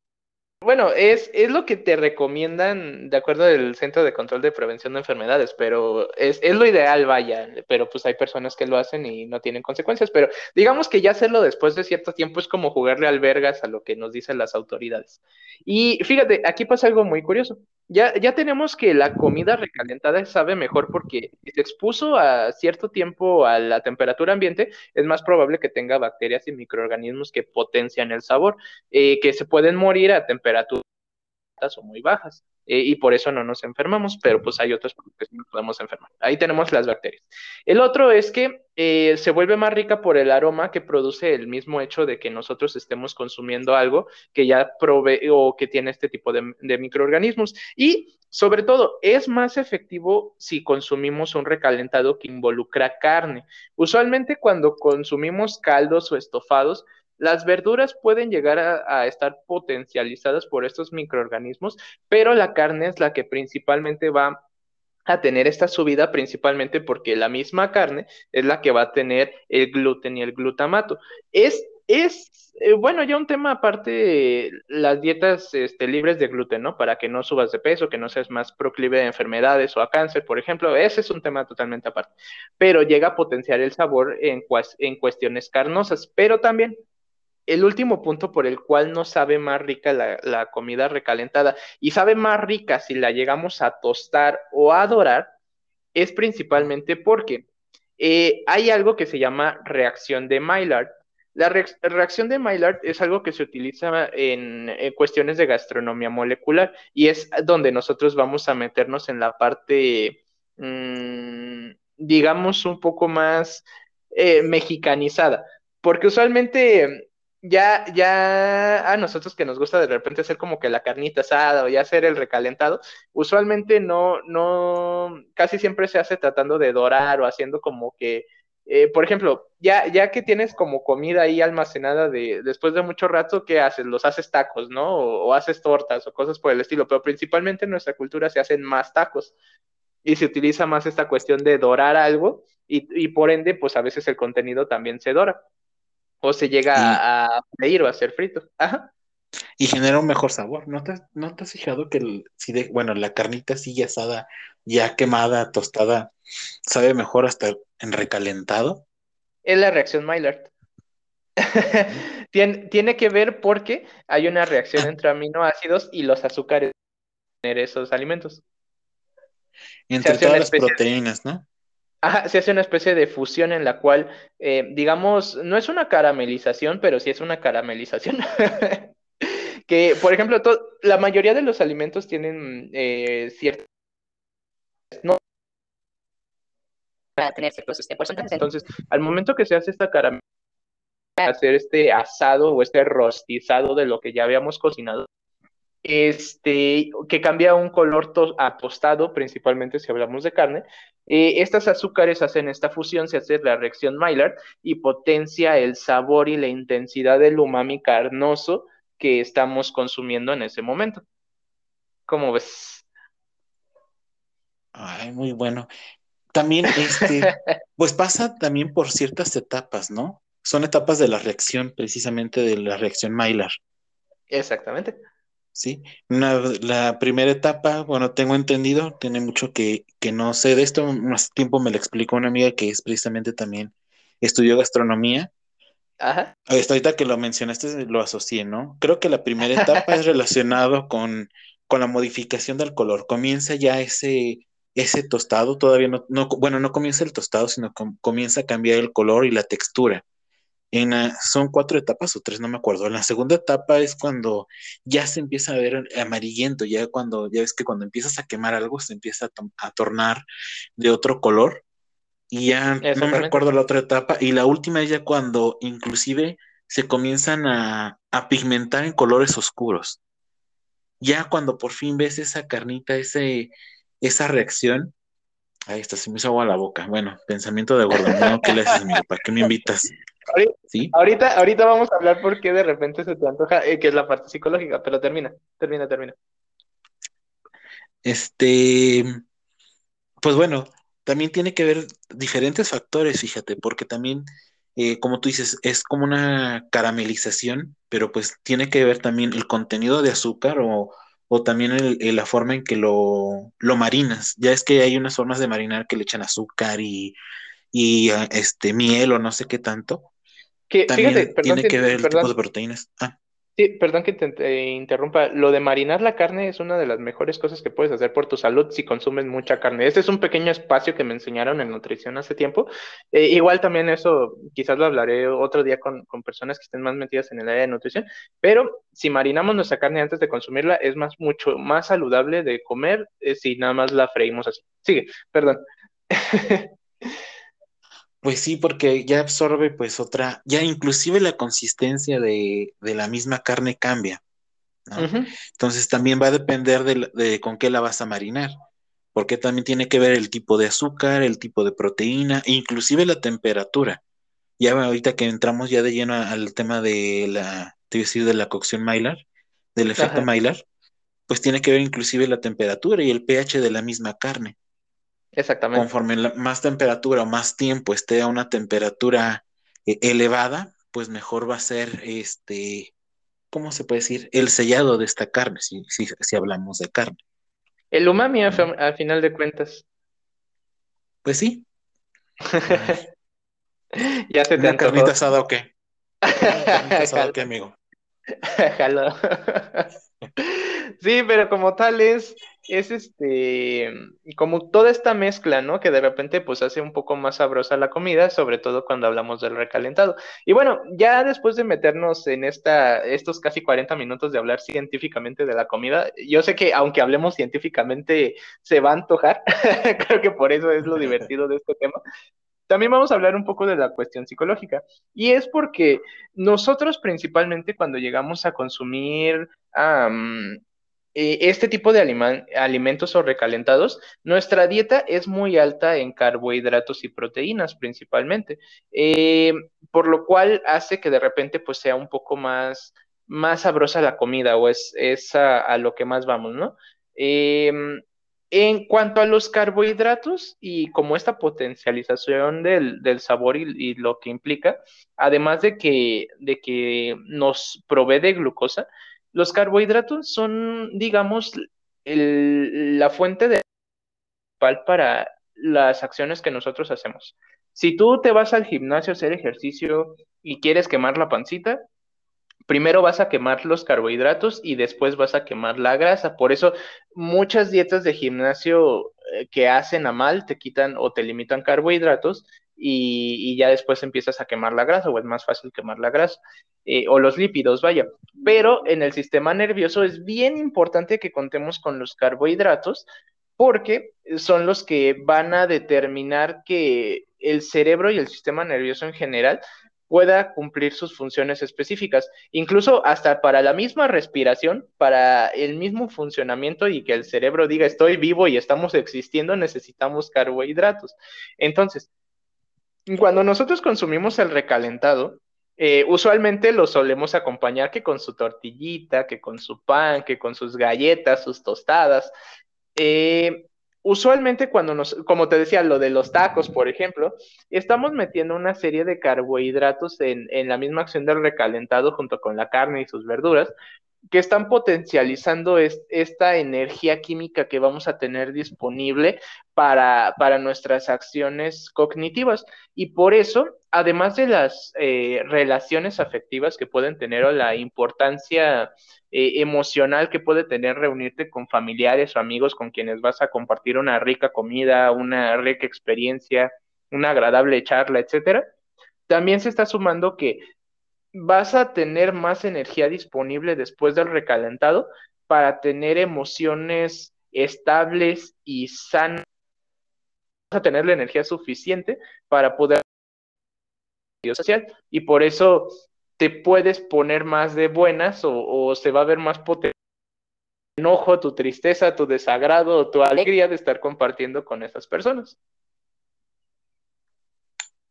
Speaker 2: bueno, es, es lo que te recomiendan de acuerdo al Centro de Control de Prevención de Enfermedades, pero es, es, lo ideal, vaya, pero pues hay personas que lo hacen y no tienen consecuencias, pero digamos que ya hacerlo después de cierto tiempo es como jugarle albergas a lo que nos dicen las autoridades. Y fíjate, aquí pasa algo muy curioso. Ya, ya tenemos que la comida recalentada sabe mejor porque si se expuso a cierto tiempo a la temperatura ambiente, es más probable que tenga bacterias y microorganismos que potencian el sabor, eh, que se pueden morir a temperatura temperaturas o muy bajas. Eh, y por eso no nos enfermamos, pero pues hay otros que podemos enfermar. Ahí tenemos las bacterias. El otro es que eh, se vuelve más rica por el aroma que produce el mismo hecho de que nosotros estemos consumiendo algo que ya provee o que tiene este tipo de microorganismos. Y sobre todo, es más efectivo si consumimos un recalentado que involucra carne. Usualmente cuando consumimos caldos o estofados, las verduras pueden llegar a, estar potencializadas por estos microorganismos, pero la carne es la que principalmente va a tener esta subida principalmente porque la misma carne es la que va a tener el gluten y el glutamato. Es, es eh, bueno, ya un tema aparte, las dietas este, libres de gluten, ¿no? Para que no subas de peso, que no seas más proclive a enfermedades o a cáncer, por ejemplo, ese es un tema totalmente aparte. Pero llega a potenciar el sabor en, en cuestiones carnosas, pero también el último punto por el cual no sabe más rica la, comida recalentada y sabe más rica si la llegamos a tostar o a dorar es principalmente porque eh, hay algo que se llama reacción de Maillard. La reacción de Maillard es algo que se utiliza en, cuestiones de gastronomía molecular y es donde nosotros vamos a meternos en la parte, mm, digamos, un poco más eh, mexicanizada, porque usualmente ya, ya a nosotros que nos gusta de repente hacer como que la carnita asada o ya hacer el recalentado, usualmente no, no, casi siempre se hace tratando de dorar o haciendo como que, eh, por ejemplo, ya, ya que tienes como comida ahí almacenada de, después de mucho rato, ¿qué haces? Los haces tacos, ¿no? O, haces tortas o cosas por el estilo, pero principalmente en nuestra cultura se hacen más tacos y se utiliza más esta cuestión de dorar algo y, y por ende, pues a veces el contenido también se dora o se llega a freír o a hacer frito. Ajá.
Speaker 1: Y genera un mejor sabor. ¿No te, no te has fijado que el, si de, bueno, la carnita así asada, ya quemada, tostada, sabe mejor hasta en recalentado?
Speaker 2: Es la reacción Maillard. tiene, tiene, que ver porque hay una reacción entre aminoácidos y los azúcares en esos alimentos.
Speaker 1: Entre todas las proteínas, ¿no?
Speaker 2: Ajá, se hace una especie de fusión en la cual, eh, digamos, no es una caramelización, pero sí es una caramelización. que, por ejemplo, la mayoría de los alimentos tienen eh, ciertas... No, para tener ciertos este, Entonces, al momento que se hace esta caramelización, hacer este asado o este rostizado de lo que ya habíamos cocinado, este, que cambia un color apostado, principalmente si hablamos de carne. Eh, estas azúcares hacen esta fusión, se hace la reacción Maillard y potencia el sabor y la intensidad del umami carnoso que estamos consumiendo en ese momento. ¿Cómo ves?
Speaker 1: Ay, muy bueno. También, este, pues pasa también por ciertas etapas, ¿no? Son etapas de la reacción, precisamente de la reacción Maillard.
Speaker 2: Exactamente.
Speaker 1: ¿Sí? la primera etapa, bueno, tengo entendido, tiene mucho que, que no sé de esto, más tiempo me lo explicó una amiga que es precisamente también estudió gastronomía.
Speaker 2: Ajá.
Speaker 1: ahorita que lo mencionaste, lo asocié, ¿no? Creo que la primera etapa es relacionado con, con la modificación del color. Comienza ya ese, ese tostado, todavía no, no, bueno, no comienza el tostado, sino comienza a cambiar el color y la textura. En, son cuatro etapas o tres, no me acuerdo. En la segunda etapa es cuando ya se empieza a ver amarillento, ya cuando, ya ves que cuando empiezas a quemar algo se empieza a, tornar de otro color. Y ya no me recuerdo la otra etapa. Y la última es ya cuando inclusive se comienzan a, pigmentar en colores oscuros. Ya cuando por fin ves esa carnita, ese, esa reacción, ahí está, se me hizo agua la boca. Bueno, pensamiento de gordo, ¿no? ¿Qué le haces, amigo? ¿Para qué me invitas?
Speaker 2: Ahorita, ahorita, vamos a hablar por qué de repente se te antoja, eh, que es la parte psicológica, pero termina, termina, termina.
Speaker 1: Este, pues bueno, también tiene que ver diferentes factores, fíjate, porque también, eh, como tú dices, es como una caramelización, pero pues tiene que ver también el contenido de azúcar o, o también la forma en que lo, lo marinas. Ya es que hay unas formas de marinar que le echan azúcar y, y ah, este miel o no sé qué tanto.
Speaker 2: Que, fíjate,
Speaker 1: tiene que, ver el tipo de proteínas. Ah.
Speaker 2: Sí, perdón que te, interrumpa. Lo de marinar la carne es una de las mejores cosas que puedes hacer por tu salud si consumes mucha carne. Este es un pequeño espacio que me enseñaron en nutrición hace tiempo. Eh, igual también eso, quizás lo hablaré otro día con, personas que estén más metidas en el área de nutrición. Pero si marinamos nuestra carne antes de consumirla, es más, mucho más saludable de comer eh, si nada más la freímos así. Sigue, perdón.
Speaker 1: Pues sí, porque ya absorbe pues otra, ya inclusive la consistencia de, la misma carne cambia. Entonces también va a depender de, con qué la vas a marinar, porque también tiene que ver el tipo de azúcar, el tipo de proteína, e inclusive la temperatura. Ya ahorita que entramos ya de lleno al tema de la, te decir, de la cocción Maillard, del efecto Maillard, pues tiene que ver inclusive la temperatura y el pH de la misma carne.
Speaker 2: Exactamente.
Speaker 1: Conforme más temperatura o más tiempo esté a una temperatura eh, elevada, pues mejor va a ser este, ¿cómo se puede decir? El sellado de esta carne, si, si, hablamos de carne.
Speaker 2: El umami, al final de cuentas.
Speaker 1: Pues sí.
Speaker 2: ya se te
Speaker 1: ¿Una carnita asada o qué? carnita asada o qué, amigo?
Speaker 2: sí, pero como tal es es este, como toda esta mezcla, ¿no? Que de repente pues hace un poco más sabrosa la comida, sobre todo cuando hablamos del recalentado. Y bueno, ya después de meternos en esta, estos casi 40 minutos de hablar científicamente de la comida, yo sé que aunque hablemos científicamente se va a antojar, creo que por eso es lo divertido de este tema. También vamos a hablar un poco de la cuestión psicológica. Y es porque nosotros principalmente cuando llegamos a consumir eh, este tipo de alimentos o recalentados, nuestra dieta es muy alta en carbohidratos y proteínas principalmente, eh, por lo cual hace que de repente pues sea un poco más, más sabrosa la comida o es, a, lo que más vamos, ¿no? Em, en cuanto a los carbohidratos y como esta potencialización del, sabor y, lo que implica, además de que, de que nos provee de glucosa, los carbohidratos son, digamos, la fuente de para las acciones que nosotros hacemos. Si tú te vas al gimnasio a hacer ejercicio y quieres quemar la pancita, primero vas a quemar los carbohidratos y después vas a quemar la grasa. Por eso muchas dietas de gimnasio eh, que hacen a mal te quitan o te limitan carbohidratos y, ya después empiezas a quemar la grasa o es más fácil quemar la grasa eh, o los lípidos, vaya. Pero en el sistema nervioso es bien importante que contemos con los carbohidratos porque son los que van a determinar que el cerebro y el sistema nervioso en general pueda cumplir sus funciones específicas, incluso hasta para la misma respiración, para el mismo funcionamiento y que el cerebro diga estoy vivo y estamos existiendo, necesitamos carbohidratos. Entonces, cuando nosotros consumimos el recalentado, eh, usualmente lo solemos acompañar que con su tortillita, que con su pan, que con sus galletas, sus tostadas. Eh, usualmente cuando nos, como te decía, lo de los tacos, por ejemplo, estamos metiendo una serie de carbohidratos en, en la misma acción del recalentado junto con la carne y sus verduras, que están potencializando esta energía química que vamos a tener disponible para, nuestras acciones cognitivas. Y por eso, además de las eh, relaciones afectivas que pueden tener o la importancia eh, emocional que puede tener reunirte con familiares o amigos con quienes vas a compartir una rica comida, una rica experiencia, una agradable charla, etcétera, también se está sumando que vas a tener más energía disponible después del recalentado para tener emociones estables y sanas. Vas a tener la energía suficiente para poder social y por eso te puedes poner más de buenas o, se va a ver más potente enojo, tu tristeza, tu desagrado, tu alegría de estar compartiendo con esas personas.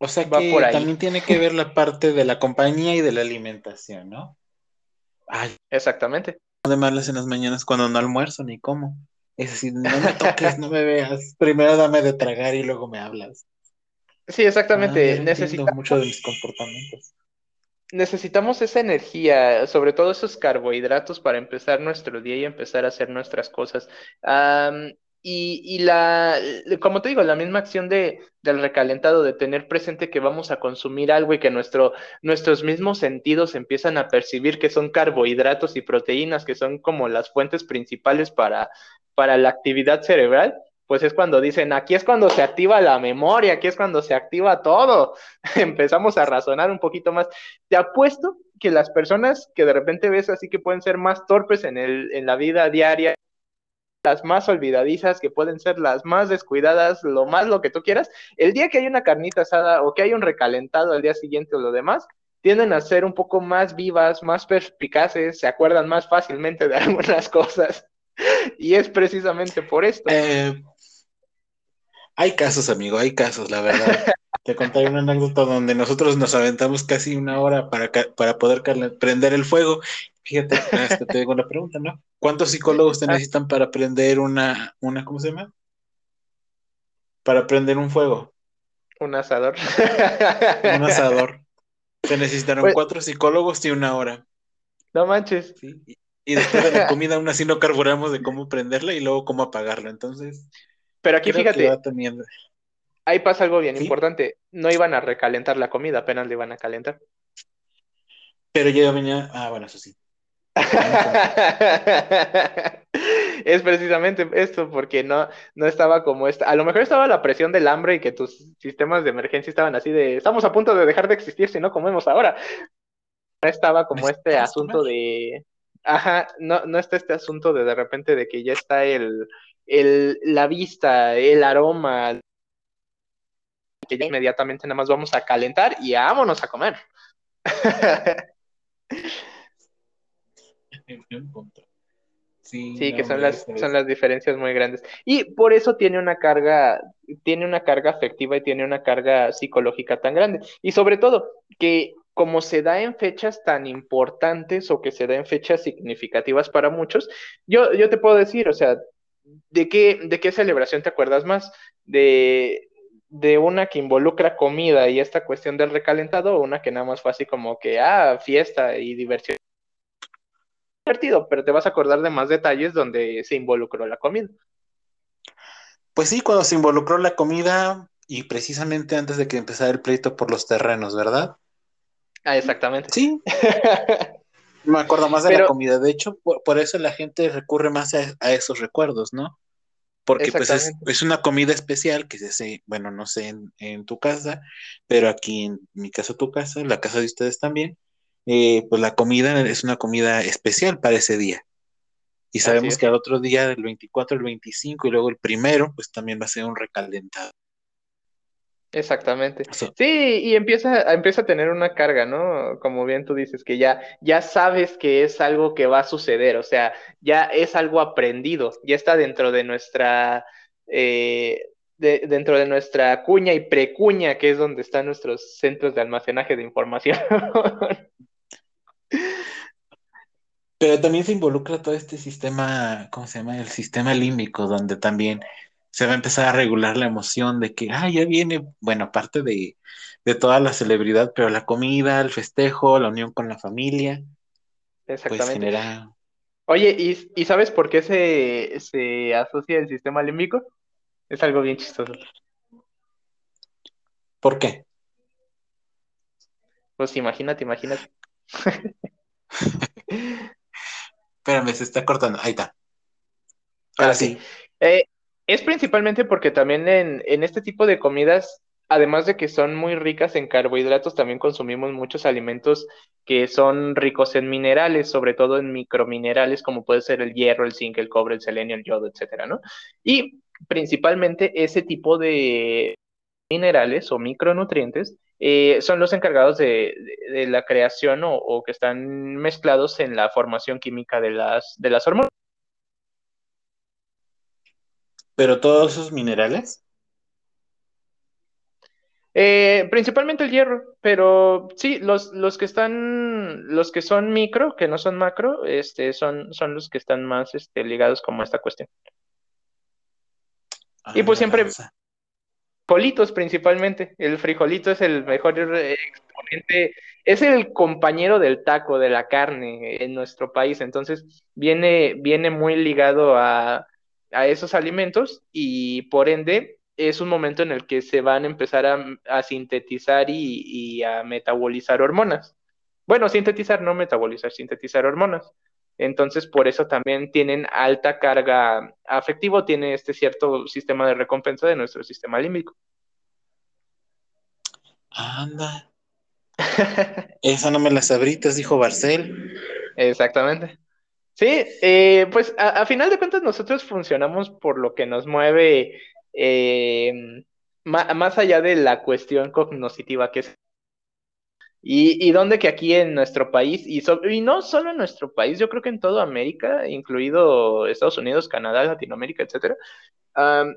Speaker 1: O sea que también tiene que ver la parte de la compañía y de la alimentación, ¿no?
Speaker 2: Ay, Exactamente.
Speaker 1: De malas en las mañanas cuando no almuerzo ni como. Es decir, no me toques, no me veas. Primero dame de tragar y luego me hablas.
Speaker 2: Sí, exactamente. Ah, Necesitamos
Speaker 1: mucho de mis comportamientos.
Speaker 2: Necesitamos esa energía, sobre todo esos carbohidratos para empezar nuestro día y empezar a hacer nuestras cosas. Y, la, como te digo, la misma acción de, del recalentado, de tener presente que vamos a consumir algo y que nuestro, nuestros mismos sentidos empiezan a percibir que son carbohidratos y proteínas, que son como las fuentes principales para, para la actividad cerebral, pues es cuando dicen, aquí es cuando se activa la memoria, aquí es cuando se activa todo. Empezamos a razonar un poquito más. Te apuesto que las personas que de repente ves así que pueden ser más torpes en, el, en la vida diaria, las más olvidadizas, que pueden ser las más descuidadas, lo más lo que tú quieras, el día que hay una carnita asada o que hay un recalentado al día siguiente o lo demás, tienden a ser un poco más vivas, más perspicaces, se acuerdan más fácilmente de algunas cosas. Y es precisamente por esto.
Speaker 1: Eh, hay casos, amigo, hay casos, la verdad. Te contaré una anécdota donde nosotros nos aventamos casi una hora para, para poder prender el fuego. Fíjate, hasta te digo una pregunta, ¿no? ¿Cuántos psicólogos te ah. necesitan para prender una, una, ¿cómo se llama? Para prender un fuego.
Speaker 2: Un asador.
Speaker 1: Un asador. Se necesitaron pues cuatro psicólogos y una hora.
Speaker 2: No manches.
Speaker 1: Y, después de la comida aún así no carburamos de cómo prenderla y luego cómo apagarla. Entonces.
Speaker 2: Pero aquí fíjate. Ahí pasa algo bien importante. No iban a recalentar la comida, apenas le iban a calentar.
Speaker 1: Pero yo venía. Ah, bueno, eso sí.
Speaker 2: es precisamente esto, porque no, no estaba como esta. A lo mejor estaba la presión del hambre y que tus sistemas de emergencia estaban así de estamos a punto de dejar de existir si no comemos ahora. No estaba como este asunto de. Ajá, no, no está este asunto de de repente de que ya está el, el la vista, el aroma, que ya inmediatamente nada más vamos a calentar y vámonos a comer. Sí, que son las, son las diferencias muy grandes. Y por eso tiene una carga, tiene una carga afectiva y tiene una carga psicológica tan grande. Y sobre todo, que como se da en fechas tan importantes o que se da en fechas significativas para muchos, yo, yo te puedo decir, o sea, ¿de qué, ¿de qué celebración te acuerdas más? ¿De, de una que involucra comida y esta cuestión del recalentado o una que nada más fue así como que, ah, fiesta y diversión? Divertido, pero te vas a acordar de más detalles donde se involucró la comida.
Speaker 1: Pues sí, cuando se involucró la comida y precisamente antes de que empezara el pleito por los terrenos, ¿verdad?
Speaker 2: Ah, exactamente.
Speaker 1: Sí. Me acuerdo más de la comida. De hecho, por, eso la gente recurre más a, esos recuerdos, ¿no? Porque pues es, una comida especial que se hace, bueno, no sé en, en, tu casa, pero aquí en mi caso, tu casa, la casa de ustedes también, eh, pues la comida es una comida especial para ese día. Y sabemos que al otro día, el 24, el 25 y luego el primero, pues también va a ser un recalentado.
Speaker 2: Exactamente. Sí, y empieza, empieza a tener una carga, ¿no? Como bien tú dices, que ya, ya sabes que es algo que va a suceder, o sea, ya es algo aprendido, ya está dentro de nuestra, eh, dentro de nuestra cuña y precuña, que es donde están nuestros centros de almacenaje de información.
Speaker 1: Pero también se involucra todo este sistema, ¿cómo se llama? El sistema límbico, donde también se va a empezar a regular la emoción de que, ah, ya viene, bueno, aparte de, toda la celebridad, pero la comida, el festejo, la unión con la familia.
Speaker 2: Pues Exactamente. Oye, ¿y, sabes por qué se, se asocia el sistema límbico? Es algo bien chistoso.
Speaker 1: ¿Por qué?
Speaker 2: Pues imagínate, imagínate.
Speaker 1: Espérame, se está cortando. Ahí está.
Speaker 2: Ahora sí. Eh, es principalmente porque también en, en este tipo de comidas, además de que son muy ricas en carbohidratos, también consumimos muchos alimentos que son ricos en minerales, sobre todo en microminerales, como puede ser el hierro, el zinc, el cobre, el selenio, el yodo, etcétera, ¿no? Y principalmente ese tipo de minerales o micronutrientes eh, son los encargados de, la creación o, que están mezclados en la formación química de las, de las hormonas.
Speaker 1: ¿Pero todos esos minerales?
Speaker 2: Eh, principalmente el hierro, pero sí, los, los que están, los que son micro, que no son macro, este, son, son los que están más este, ligados como a esta cuestión. y pues ah, siempre, frijolitos principalmente. El frijolito es el mejor exponente, es el compañero del taco, de la carne en nuestro país. Entonces, viene, viene muy ligado a, esos alimentos y por ende es un momento en el que se van a empezar a, sintetizar y, y, a metabolizar hormonas. Bueno, sintetizar, no metabolizar, sintetizar hormonas. Entonces, por eso también tienen alta carga afectivo, tiene este cierto sistema de recompensa de nuestro sistema límbico.
Speaker 1: Anda. Esa no me la sabritas, dijo Barcel.
Speaker 2: Exactamente. Sí, eh, pues a, final de cuentas nosotros funcionamos por lo que nos mueve eh, más allá de la cuestión cognoscitiva que es y, y donde que aquí en nuestro país, y, y no solo en nuestro país, yo creo que en toda América, incluido Estados Unidos, Canadá, Latinoamérica, etcétera,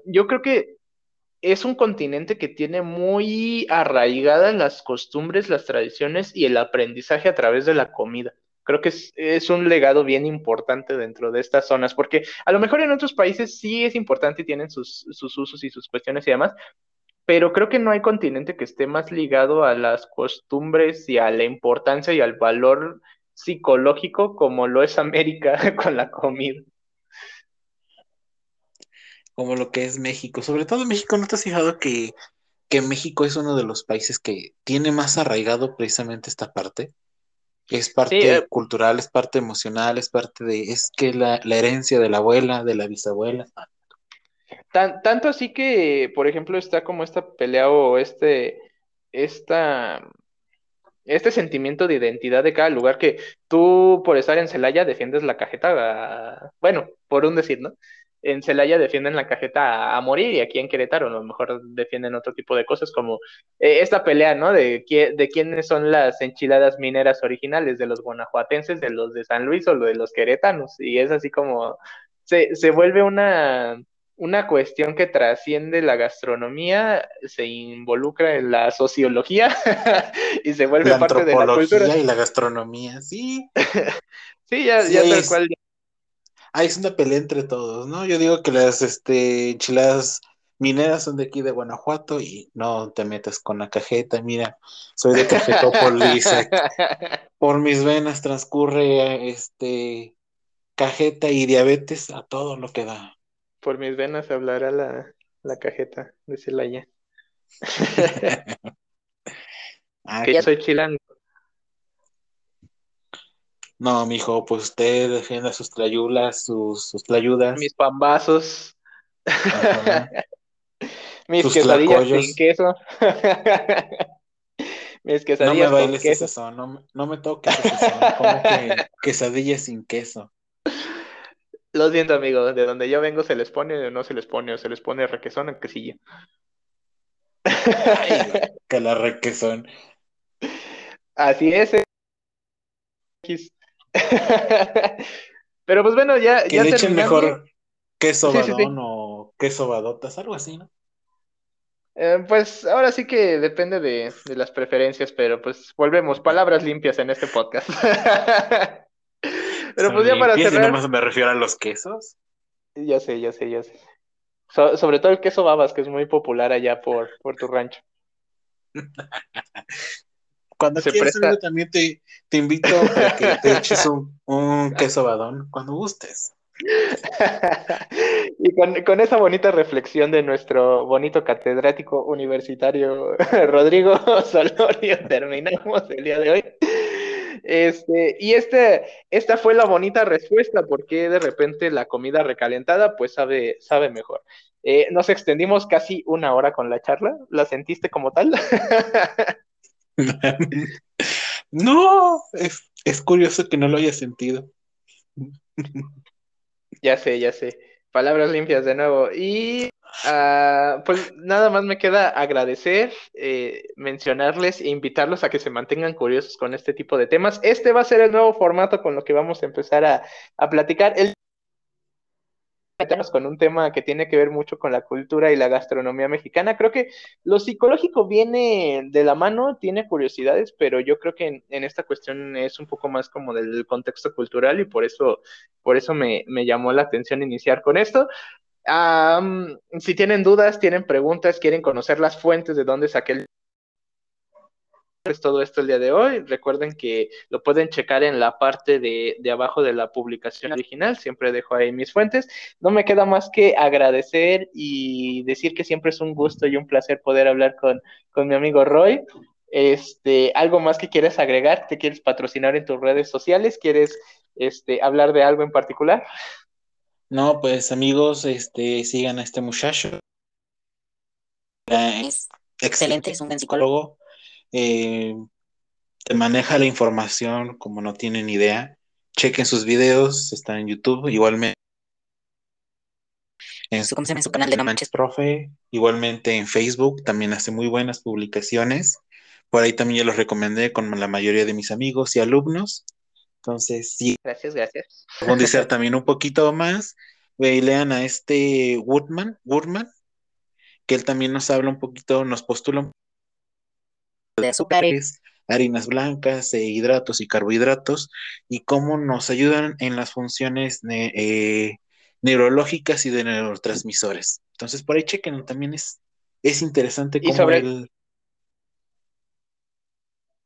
Speaker 2: yo creo que es un continente que tiene muy arraigadas las costumbres, las tradiciones y el aprendizaje a través de la comida. Creo que es, es, un legado bien importante dentro de estas zonas, porque a lo mejor en otros países sí es importante y tienen sus, sus usos y sus cuestiones y demás, pero creo que no hay continente que esté más ligado a las costumbres y a la importancia y al valor psicológico como lo es América con la comida.
Speaker 1: Como lo que es México. Sobre todo México, ¿no te has fijado que, que México es uno de los países que tiene más arraigado precisamente esta parte? Es parte eh, cultural, es parte emocional, es parte de, es que la, la herencia de la abuela, de la bisabuela.
Speaker 2: Tan, tanto así que, por ejemplo, está como esta pelea o este, esta, este sentimiento de identidad de cada lugar que tú por estar en Celaya defiendes la cajeta, bueno, por un decir, ¿no? En Celaya defienden la cajeta a, morir y aquí en Querétaro a lo mejor defienden otro tipo de cosas como eh, esta pelea, ¿no? De, de quiénes son las enchiladas mineras originales, de los guanajuatenses, de los de San Luis o de los queretanos. Y es así como se, se vuelve una una cuestión que trasciende la gastronomía, se involucra en la sociología y se vuelve parte de la cultura.
Speaker 1: y la gastronomía, sí.
Speaker 2: sí, ya, ya tal cual.
Speaker 1: Ah, es una pelea entre todos, ¿no? Yo digo que las este, enchiladas mineras son de aquí de Guanajuato y no te metas con la cajeta, mira, soy de Cajetópolis, por mis venas transcurre este cajeta y diabetes a todo lo que da.
Speaker 2: Por mis venas hablará la, la cajeta de Celaya. ah, que soy chilango.
Speaker 1: No, mijo, pues usted defienda sus tlayulas, sus, sus tlayudas.
Speaker 2: Mis pambazos. Mis quesadillas sin queso. Mis quesadillas
Speaker 1: no me bailes queso. No, no me toques ese son. Como que quesadillas sin queso.
Speaker 2: Lo siento, amigo. De donde yo vengo se les pone o no se les pone, o se les pone requesón o quesillo.
Speaker 1: que la requesón.
Speaker 2: Así es. Eh. Pero pues bueno, ya.
Speaker 1: Que
Speaker 2: ya
Speaker 1: le echen mejor queso badón o queso badotas, algo así, ¿no?
Speaker 2: Eh, pues ahora sí que depende de, de, las preferencias, pero pues volvemos, palabras limpias en este podcast. Pero pues ya para cerrar.
Speaker 1: más me refiero a los quesos.
Speaker 2: Ya sé, ya sé, ya sé. sobre todo el queso babas, que es muy popular allá por, por tu rancho.
Speaker 1: Cuando Se quieras, presta... también te, te, invito a que te eches un, un queso badón, cuando gustes.
Speaker 2: y con, con, esa bonita reflexión de nuestro bonito catedrático universitario Rodrigo Solorio, terminamos el día de hoy. Este, y este, esta fue la bonita respuesta, porque de repente la comida recalentada pues sabe, sabe mejor. Eh, nos extendimos casi una hora con la charla, ¿la sentiste como tal?
Speaker 1: no, es, es curioso que no lo haya sentido.
Speaker 2: ya sé, ya sé. Palabras limpias de nuevo. Y Ah, pues nada más me queda agradecer, eh, mencionarles e invitarlos a que se mantengan curiosos con este tipo de temas. Este va a ser el nuevo formato con lo que vamos a empezar a, a platicar. El con un tema que tiene que ver mucho con la cultura y la gastronomía mexicana. Creo que lo psicológico viene de la mano, tiene curiosidades, pero yo creo que en, esta cuestión es un poco más como del contexto cultural y por eso, por eso me, me llamó la atención iniciar con esto si tienen dudas, tienen preguntas, quieren conocer las fuentes de dónde saqué el todo esto el día de hoy. Recuerden que lo pueden checar en la parte de, de, abajo de la publicación original. Siempre dejo ahí mis fuentes. No me queda más que agradecer y decir que siempre es un gusto y un placer poder hablar con, con mi amigo Roy. Este, ¿Algo más que quieres agregar? ¿Te quieres patrocinar en tus redes sociales? ¿Quieres este, hablar de algo en particular?
Speaker 1: No, pues amigos, este, sigan a este muchacho. Es excelente, es un buen psicólogo. Eh, te maneja la información como no tienen idea. Chequen sus videos, están en YouTube, igualmente. En su, en su canal de No Manches Profe, igualmente en Facebook, también hace muy buenas publicaciones. Por ahí también yo los recomendé con la mayoría de mis amigos y alumnos. Entonces, sí.
Speaker 2: Gracias, gracias.
Speaker 1: Profundizar también un poquito más. Ve y lean a este Woodman, Woodman, que él también nos habla un poquito, nos postula de azúcares, harinas blancas, e hidratos y carbohidratos, y cómo nos ayudan en las funciones eh, neurológicas y de neurotransmisores. Entonces, por ahí chequen, también es, es interesante cómo sobre... el...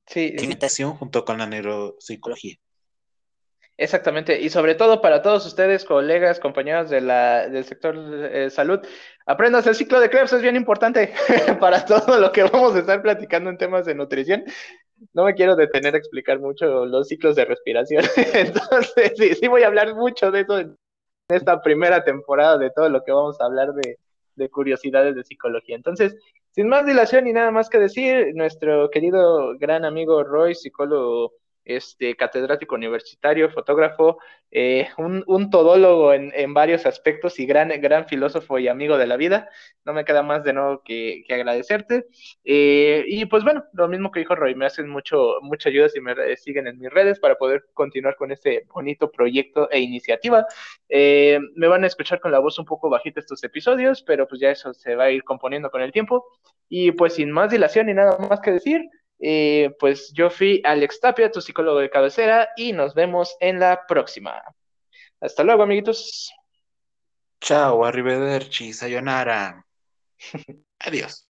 Speaker 2: Sí,
Speaker 1: imitación junto con la neuropsicología.
Speaker 2: Exactamente, y sobre todo para todos ustedes, colegas, compañeros de la, del sector de salud, aprendas el ciclo de Krebs, es bien importante para todo lo que vamos a estar platicando en temas de nutrición. no me quiero detener a explicar mucho los ciclos de respiración. Entonces, sí, sí voy a hablar mucho de eso en esta primera temporada de todo lo que vamos a hablar de, de curiosidades de psicología. Entonces, sin más dilación y nada más que decir, nuestro querido gran amigo Roy, psicólogo este, catedrático universitario, fotógrafo, eh, un, todólogo en, varios aspectos y gran, gran filósofo y amigo de la vida. No me queda más de nuevo que, agradecerte. Eh, y pues bueno, lo mismo que dijo Roy, me hacen mucho, mucha ayuda si me siguen en mis redes para poder continuar con este bonito proyecto e iniciativa. Eh, me van a escuchar con la voz un poco bajita estos episodios, pero pues ya eso se va a ir componiendo con el tiempo. Y pues sin más dilación y nada más que decir, eh, pues yo fui Alex Tapia, tu psicólogo de cabecera, y nos vemos en la próxima. Hasta luego, amiguitos.
Speaker 1: Chao, arrivederci, sayonara. Adiós.